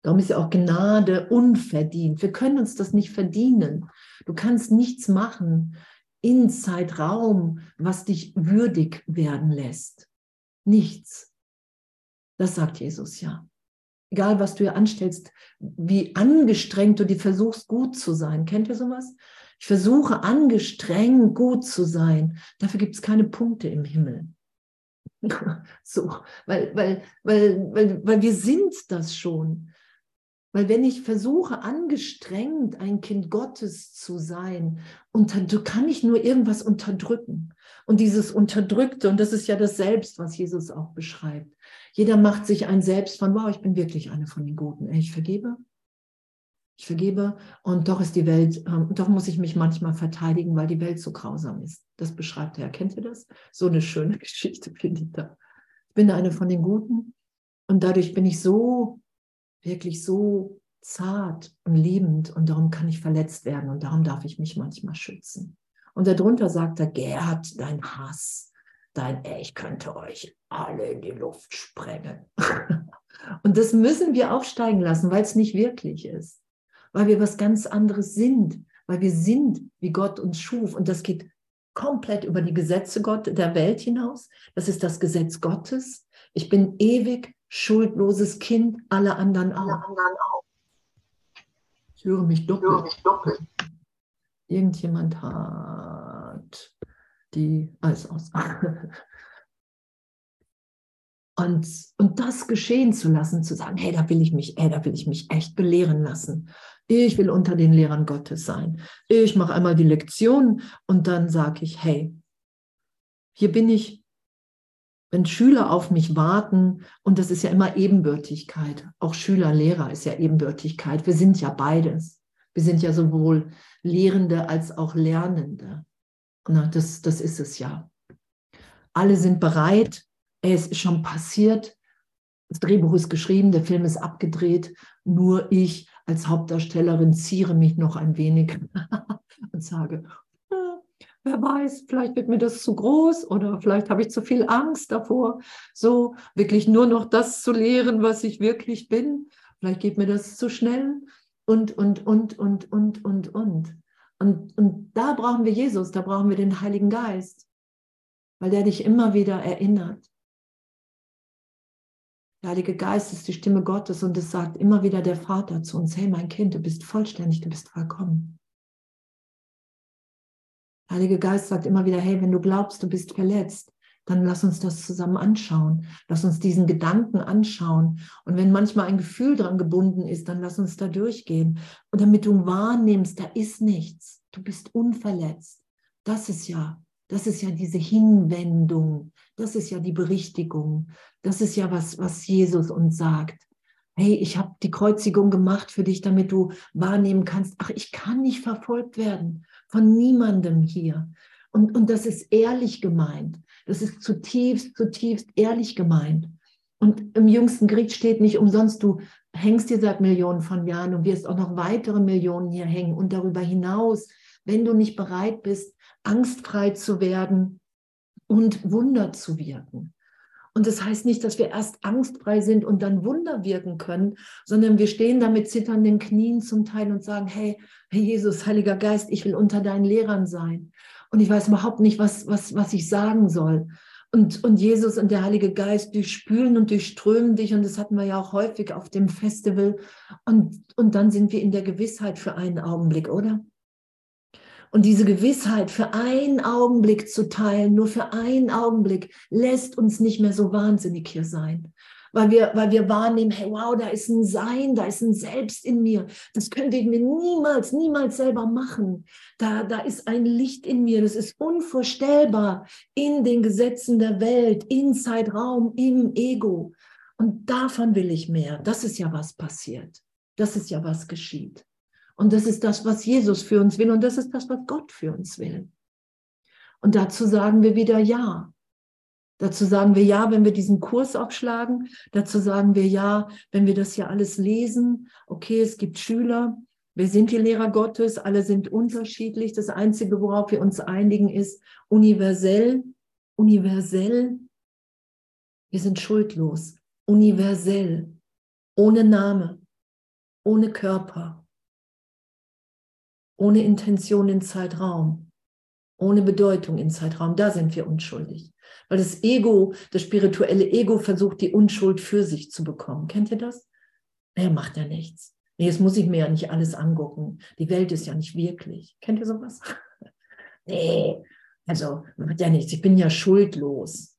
Darum ist ja auch Gnade unverdient. Wir können uns das nicht verdienen. Du kannst nichts machen in Zeitraum, was dich würdig werden lässt. Nichts. Das sagt Jesus ja. Egal, was du hier anstellst, wie angestrengt du dir versuchst, gut zu sein. Kennt ihr sowas? Ich versuche angestrengt gut zu sein. Dafür gibt es keine Punkte im Himmel. [LAUGHS] so, weil, weil, weil, weil, weil wir sind das schon. Weil wenn ich versuche, angestrengt ein Kind Gottes zu sein, kann ich nur irgendwas unterdrücken. Und dieses Unterdrückte, und das ist ja das Selbst, was Jesus auch beschreibt. Jeder macht sich ein Selbst von, wow, ich bin wirklich eine von den Guten. Ich vergebe, ich vergebe und doch ist die Welt, ähm, doch muss ich mich manchmal verteidigen, weil die Welt so grausam ist. Das beschreibt er. Kennt ihr das? So eine schöne [LAUGHS] Geschichte finde ich da. Ich bin eine von den Guten und dadurch bin ich so wirklich so zart und liebend und darum kann ich verletzt werden und darum darf ich mich manchmal schützen. Und darunter sagt er, Gerd, dein Hass, dein, ey, ich könnte euch alle in die Luft sprengen. [LAUGHS] und das müssen wir aufsteigen lassen, weil es nicht wirklich ist, weil wir was ganz anderes sind, weil wir sind, wie Gott uns schuf und das geht komplett über die Gesetze Gott der Welt hinaus. Das ist das Gesetz Gottes. Ich bin ewig schuldloses Kind, alle anderen auch. Alle anderen auch. Ich höre mich doppelt. Höre mich doppelt. Irgendjemand hat die alles aus. [LAUGHS] Und, und das geschehen zu lassen, zu sagen, hey, da will ich mich, hey, da will ich mich echt belehren lassen. Ich will unter den Lehrern Gottes sein. Ich mache einmal die Lektion und dann sage ich, hey, hier bin ich, wenn Schüler auf mich warten, und das ist ja immer Ebenbürtigkeit, auch Schüler, Lehrer ist ja Ebenbürtigkeit, wir sind ja beides. Wir sind ja sowohl Lehrende als auch Lernende. Na, das, das ist es ja. Alle sind bereit, es ist schon passiert, das Drehbuch ist geschrieben, der Film ist abgedreht, nur ich als Hauptdarstellerin ziere mich noch ein wenig [LAUGHS] und sage, wer weiß, vielleicht wird mir das zu groß oder vielleicht habe ich zu viel Angst davor, so wirklich nur noch das zu lehren, was ich wirklich bin. Vielleicht geht mir das zu schnell und, und, und, und, und, und, und. Und, und da brauchen wir Jesus, da brauchen wir den Heiligen Geist, weil der dich immer wieder erinnert. Der Heilige Geist ist die Stimme Gottes und es sagt immer wieder der Vater zu uns, hey mein Kind, du bist vollständig, du bist vollkommen. Der Heilige Geist sagt immer wieder, hey, wenn du glaubst, du bist verletzt, dann lass uns das zusammen anschauen. Lass uns diesen Gedanken anschauen. Und wenn manchmal ein Gefühl dran gebunden ist, dann lass uns da durchgehen. Und damit du wahrnimmst, da ist nichts. Du bist unverletzt. Das ist ja, das ist ja diese Hinwendung. Das ist ja die Berichtigung. Das ist ja was, was Jesus uns sagt. Hey, ich habe die Kreuzigung gemacht für dich, damit du wahrnehmen kannst, ach, ich kann nicht verfolgt werden von niemandem hier. Und, und das ist ehrlich gemeint. Das ist zutiefst, zutiefst ehrlich gemeint. Und im jüngsten Gericht steht nicht umsonst, du hängst hier seit Millionen von Jahren und wirst auch noch weitere Millionen hier hängen. Und darüber hinaus, wenn du nicht bereit bist, angstfrei zu werden und Wunder zu wirken. Und das heißt nicht, dass wir erst angstfrei sind und dann Wunder wirken können, sondern wir stehen da mit zitternden Knien zum Teil und sagen, hey, Jesus, Heiliger Geist, ich will unter deinen Lehrern sein. Und ich weiß überhaupt nicht, was, was, was ich sagen soll. Und, und Jesus und der Heilige Geist durchspülen und durchströmen dich. Und das hatten wir ja auch häufig auf dem Festival. Und, und dann sind wir in der Gewissheit für einen Augenblick, oder? Und diese Gewissheit für einen Augenblick zu teilen, nur für einen Augenblick, lässt uns nicht mehr so wahnsinnig hier sein. Weil wir, weil wir wahrnehmen, hey, wow, da ist ein Sein, da ist ein Selbst in mir. Das könnte ich mir niemals, niemals selber machen. Da, da ist ein Licht in mir, das ist unvorstellbar in den Gesetzen der Welt, in Zeitraum, im Ego. Und davon will ich mehr. Das ist ja was passiert. Das ist ja was geschieht. Und das ist das, was Jesus für uns will und das ist das, was Gott für uns will. Und dazu sagen wir wieder Ja. Dazu sagen wir Ja, wenn wir diesen Kurs aufschlagen. Dazu sagen wir Ja, wenn wir das hier alles lesen. Okay, es gibt Schüler. Wir sind die Lehrer Gottes. Alle sind unterschiedlich. Das Einzige, worauf wir uns einigen, ist universell. Universell. Wir sind schuldlos. Universell. Ohne Name. Ohne Körper ohne Intention in Zeitraum, ohne Bedeutung in Zeitraum, da sind wir unschuldig. Weil das Ego, das spirituelle Ego versucht, die Unschuld für sich zu bekommen. Kennt ihr das? Er macht ja nichts. Nee, jetzt muss ich mir ja nicht alles angucken. Die Welt ist ja nicht wirklich. Kennt ihr sowas? [LAUGHS] nee, also macht ja nichts. Ich bin ja schuldlos.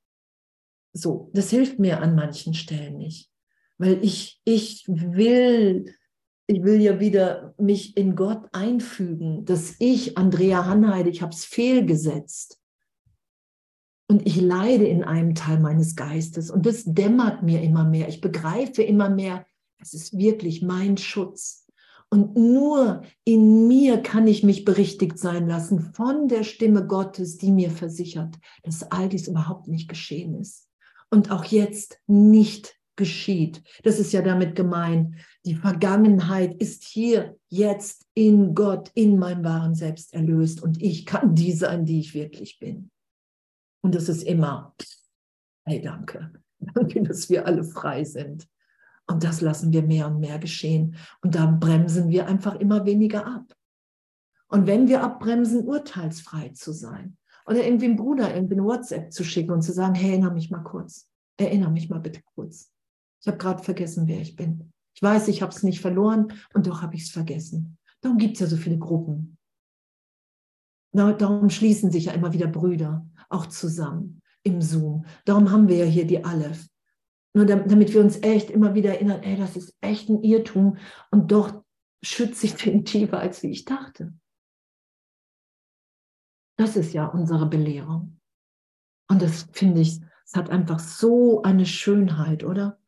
So, das hilft mir an manchen Stellen nicht. Weil ich, ich will ich will ja wieder mich in Gott einfügen, dass ich, Andrea Hanheide, ich habe es fehlgesetzt. Und ich leide in einem Teil meines Geistes und das dämmert mir immer mehr. Ich begreife immer mehr, es ist wirklich mein Schutz. Und nur in mir kann ich mich berichtigt sein lassen von der Stimme Gottes, die mir versichert, dass all dies überhaupt nicht geschehen ist. Und auch jetzt nicht geschieht. Das ist ja damit gemeint. Die Vergangenheit ist hier, jetzt in Gott, in meinem wahren Selbst erlöst und ich kann die sein, die ich wirklich bin. Und das ist immer, hey, danke. [LAUGHS] Danke, dass wir alle frei sind. Und das lassen wir mehr und mehr geschehen. Und da bremsen wir einfach immer weniger ab. Und wenn wir abbremsen, urteilsfrei zu sein oder irgendwie einem Bruder irgendwie eine WhatsApp zu schicken und zu sagen, hey, erinnere mich mal kurz. Erinnere mich mal bitte kurz. Ich habe gerade vergessen, wer ich bin. Ich weiß, ich habe es nicht verloren und doch habe ich es vergessen. Darum gibt es ja so viele Gruppen. Darum schließen sich ja immer wieder Brüder auch zusammen im Zoom. Darum haben wir ja hier die Aleph. Nur damit wir uns echt immer wieder erinnern, ey, das ist echt ein Irrtum und doch schütze ich den tiefer, als wie ich dachte. Das ist ja unsere Belehrung. Und das finde ich, es hat einfach so eine Schönheit, oder?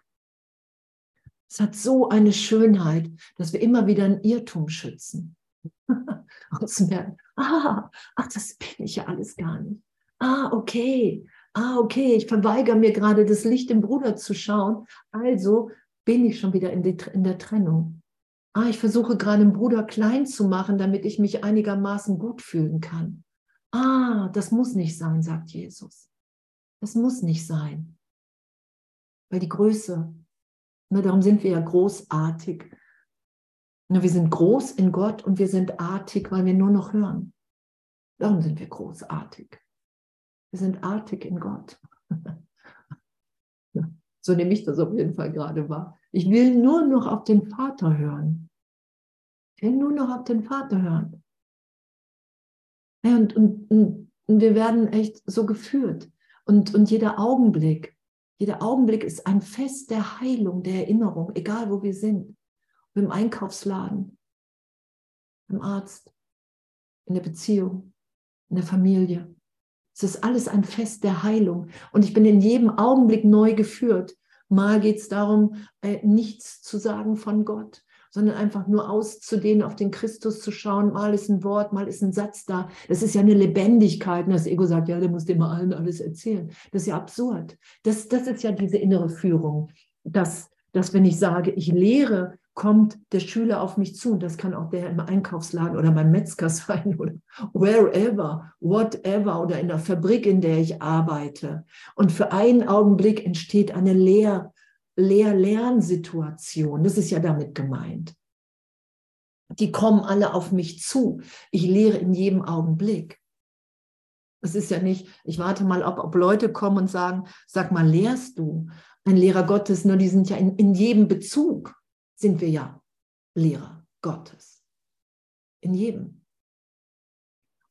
Es hat so eine Schönheit, dass wir immer wieder ein Irrtum schützen. [LAUGHS] Und merken, ah, ach, das bin ich ja alles gar nicht. Ah, okay. Ah, okay, ich verweigere mir gerade das Licht im Bruder zu schauen. Also bin ich schon wieder in, die, in der Trennung. Ah, ich versuche gerade einen Bruder klein zu machen, damit ich mich einigermaßen gut fühlen kann. Ah, das muss nicht sein, sagt Jesus. Das muss nicht sein. Weil die Größe, ne, darum sind wir ja großartig. Wir sind groß in Gott und wir sind artig, weil wir nur noch hören. Darum sind wir großartig. Wir sind artig in Gott. [LAUGHS] so nehme ich das auf jeden Fall gerade wahr. Ich will nur noch auf den Vater hören. Ich will nur noch auf den Vater hören. Und, und, und, wir werden echt so geführt. Und, und jeder Augenblick, jeder Augenblick ist ein Fest der Heilung, der Erinnerung, egal wo wir sind. Im Einkaufsladen, im Arzt, in der Beziehung, in der Familie. Es ist alles ein Fest der Heilung. Und ich bin in jedem Augenblick neu geführt. Mal geht es darum, äh, nichts zu sagen von Gott sondern einfach nur auszudehnen, auf den Christus zu schauen. Mal ist ein Wort, mal ist ein Satz da. Das ist ja eine Lebendigkeit. Und das Ego sagt, ja, der muss mal allen alles erzählen. Das ist ja absurd. Das, das ist ja diese innere Führung, dass, dass wenn ich sage, ich lehre, kommt der Schüler auf mich zu. Und das kann auch der im Einkaufsladen oder beim Metzger [LAUGHS] sein oder wherever, whatever oder in der Fabrik, in der ich arbeite. Und für einen Augenblick entsteht eine Lehr Lehr-Lernsituation. Das ist ja damit gemeint. Die kommen alle auf mich zu. Ich lehre in jedem Augenblick. Es ist ja nicht, ich warte mal, ob, ob Leute kommen und sagen, sag mal, lehrst du? Ein Lehrer Gottes, nur die sind ja in, in jedem Bezug, sind wir ja Lehrer Gottes. In jedem.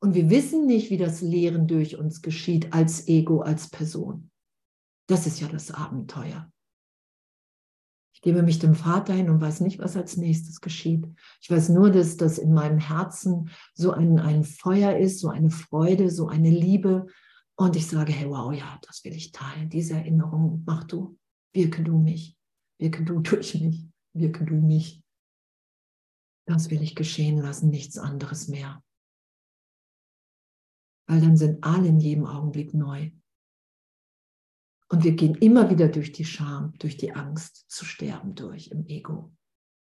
Und wir wissen nicht, wie das Lehren durch uns geschieht als Ego, als Person. Das ist ja das Abenteuer. Ich gebe mich dem Vater hin und weiß nicht, was als nächstes geschieht. Ich weiß nur, dass das in meinem Herzen so ein, ein Feuer ist, so eine Freude, so eine Liebe. Und ich sage, hey, wow, ja, das will ich teilen. Diese Erinnerung mach du, wirke du mich, wirke du [LAUGHS] durch mich, wirke du mich. Das will ich geschehen lassen, nichts anderes mehr. Weil dann sind alle in jedem Augenblick neu. Und wir gehen immer wieder durch die Scham, durch die Angst zu sterben durch im Ego.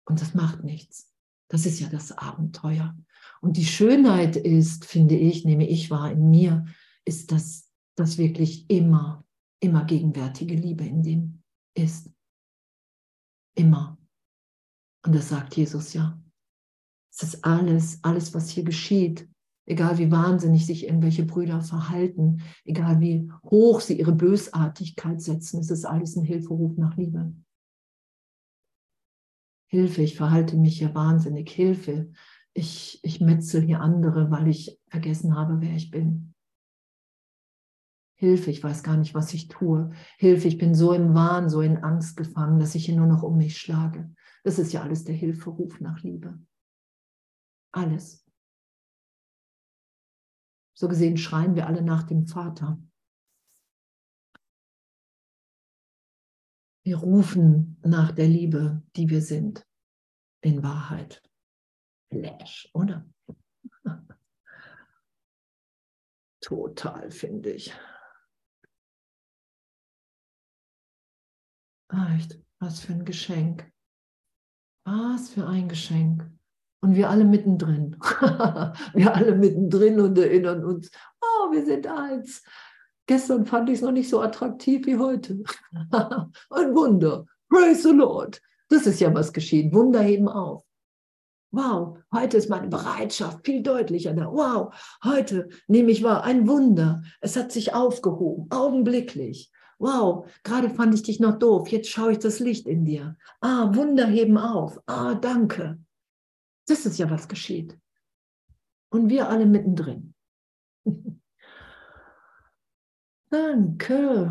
Und das macht nichts. Das ist ja das Abenteuer. Und die Schönheit ist, finde ich, nehme ich wahr in mir, ist, dass das wirklich immer, immer gegenwärtige Liebe in dem ist. Immer. Und das sagt Jesus ja. Es ist alles, alles, was hier geschieht, egal wie wahnsinnig sich irgendwelche Brüder verhalten, egal wie hoch sie ihre Bösartigkeit setzen, es ist alles ein Hilferuf nach Liebe. Hilfe, ich verhalte mich hier wahnsinnig, Hilfe, ich, ich metzel hier andere, weil ich vergessen habe, wer ich bin. Hilfe, ich weiß gar nicht, was ich tue. Hilfe, ich bin so im Wahn, so in Angst gefangen, dass ich hier nur noch um mich schlage. Das ist ja alles der Hilferuf nach Liebe. Alles. So gesehen schreien wir alle nach dem Vater. Wir rufen nach der Liebe, die wir sind, in Wahrheit. Flash, oder? [LAUGHS] Total, finde ich. Echt, was für ein Geschenk. Was für ein Geschenk. Und wir alle mittendrin. [LAUGHS] wir alle mittendrin und erinnern uns, oh, wir sind eins. Gestern fand ich es noch nicht so attraktiv wie heute. [LAUGHS] Ein Wunder. Praise the Lord. Das ist ja was geschehen. Wunder heben auf. Wow, heute ist meine Bereitschaft viel deutlicher da. Wow, heute nehme ich wahr, ein Wunder. Es hat sich aufgehoben, augenblicklich. Wow, gerade fand ich dich noch doof. Jetzt schaue ich das Licht in dir. Ah, Wunder heben auf. Ah, danke. Das ist ja, was geschieht. Und wir alle mittendrin. [LAUGHS] Danke.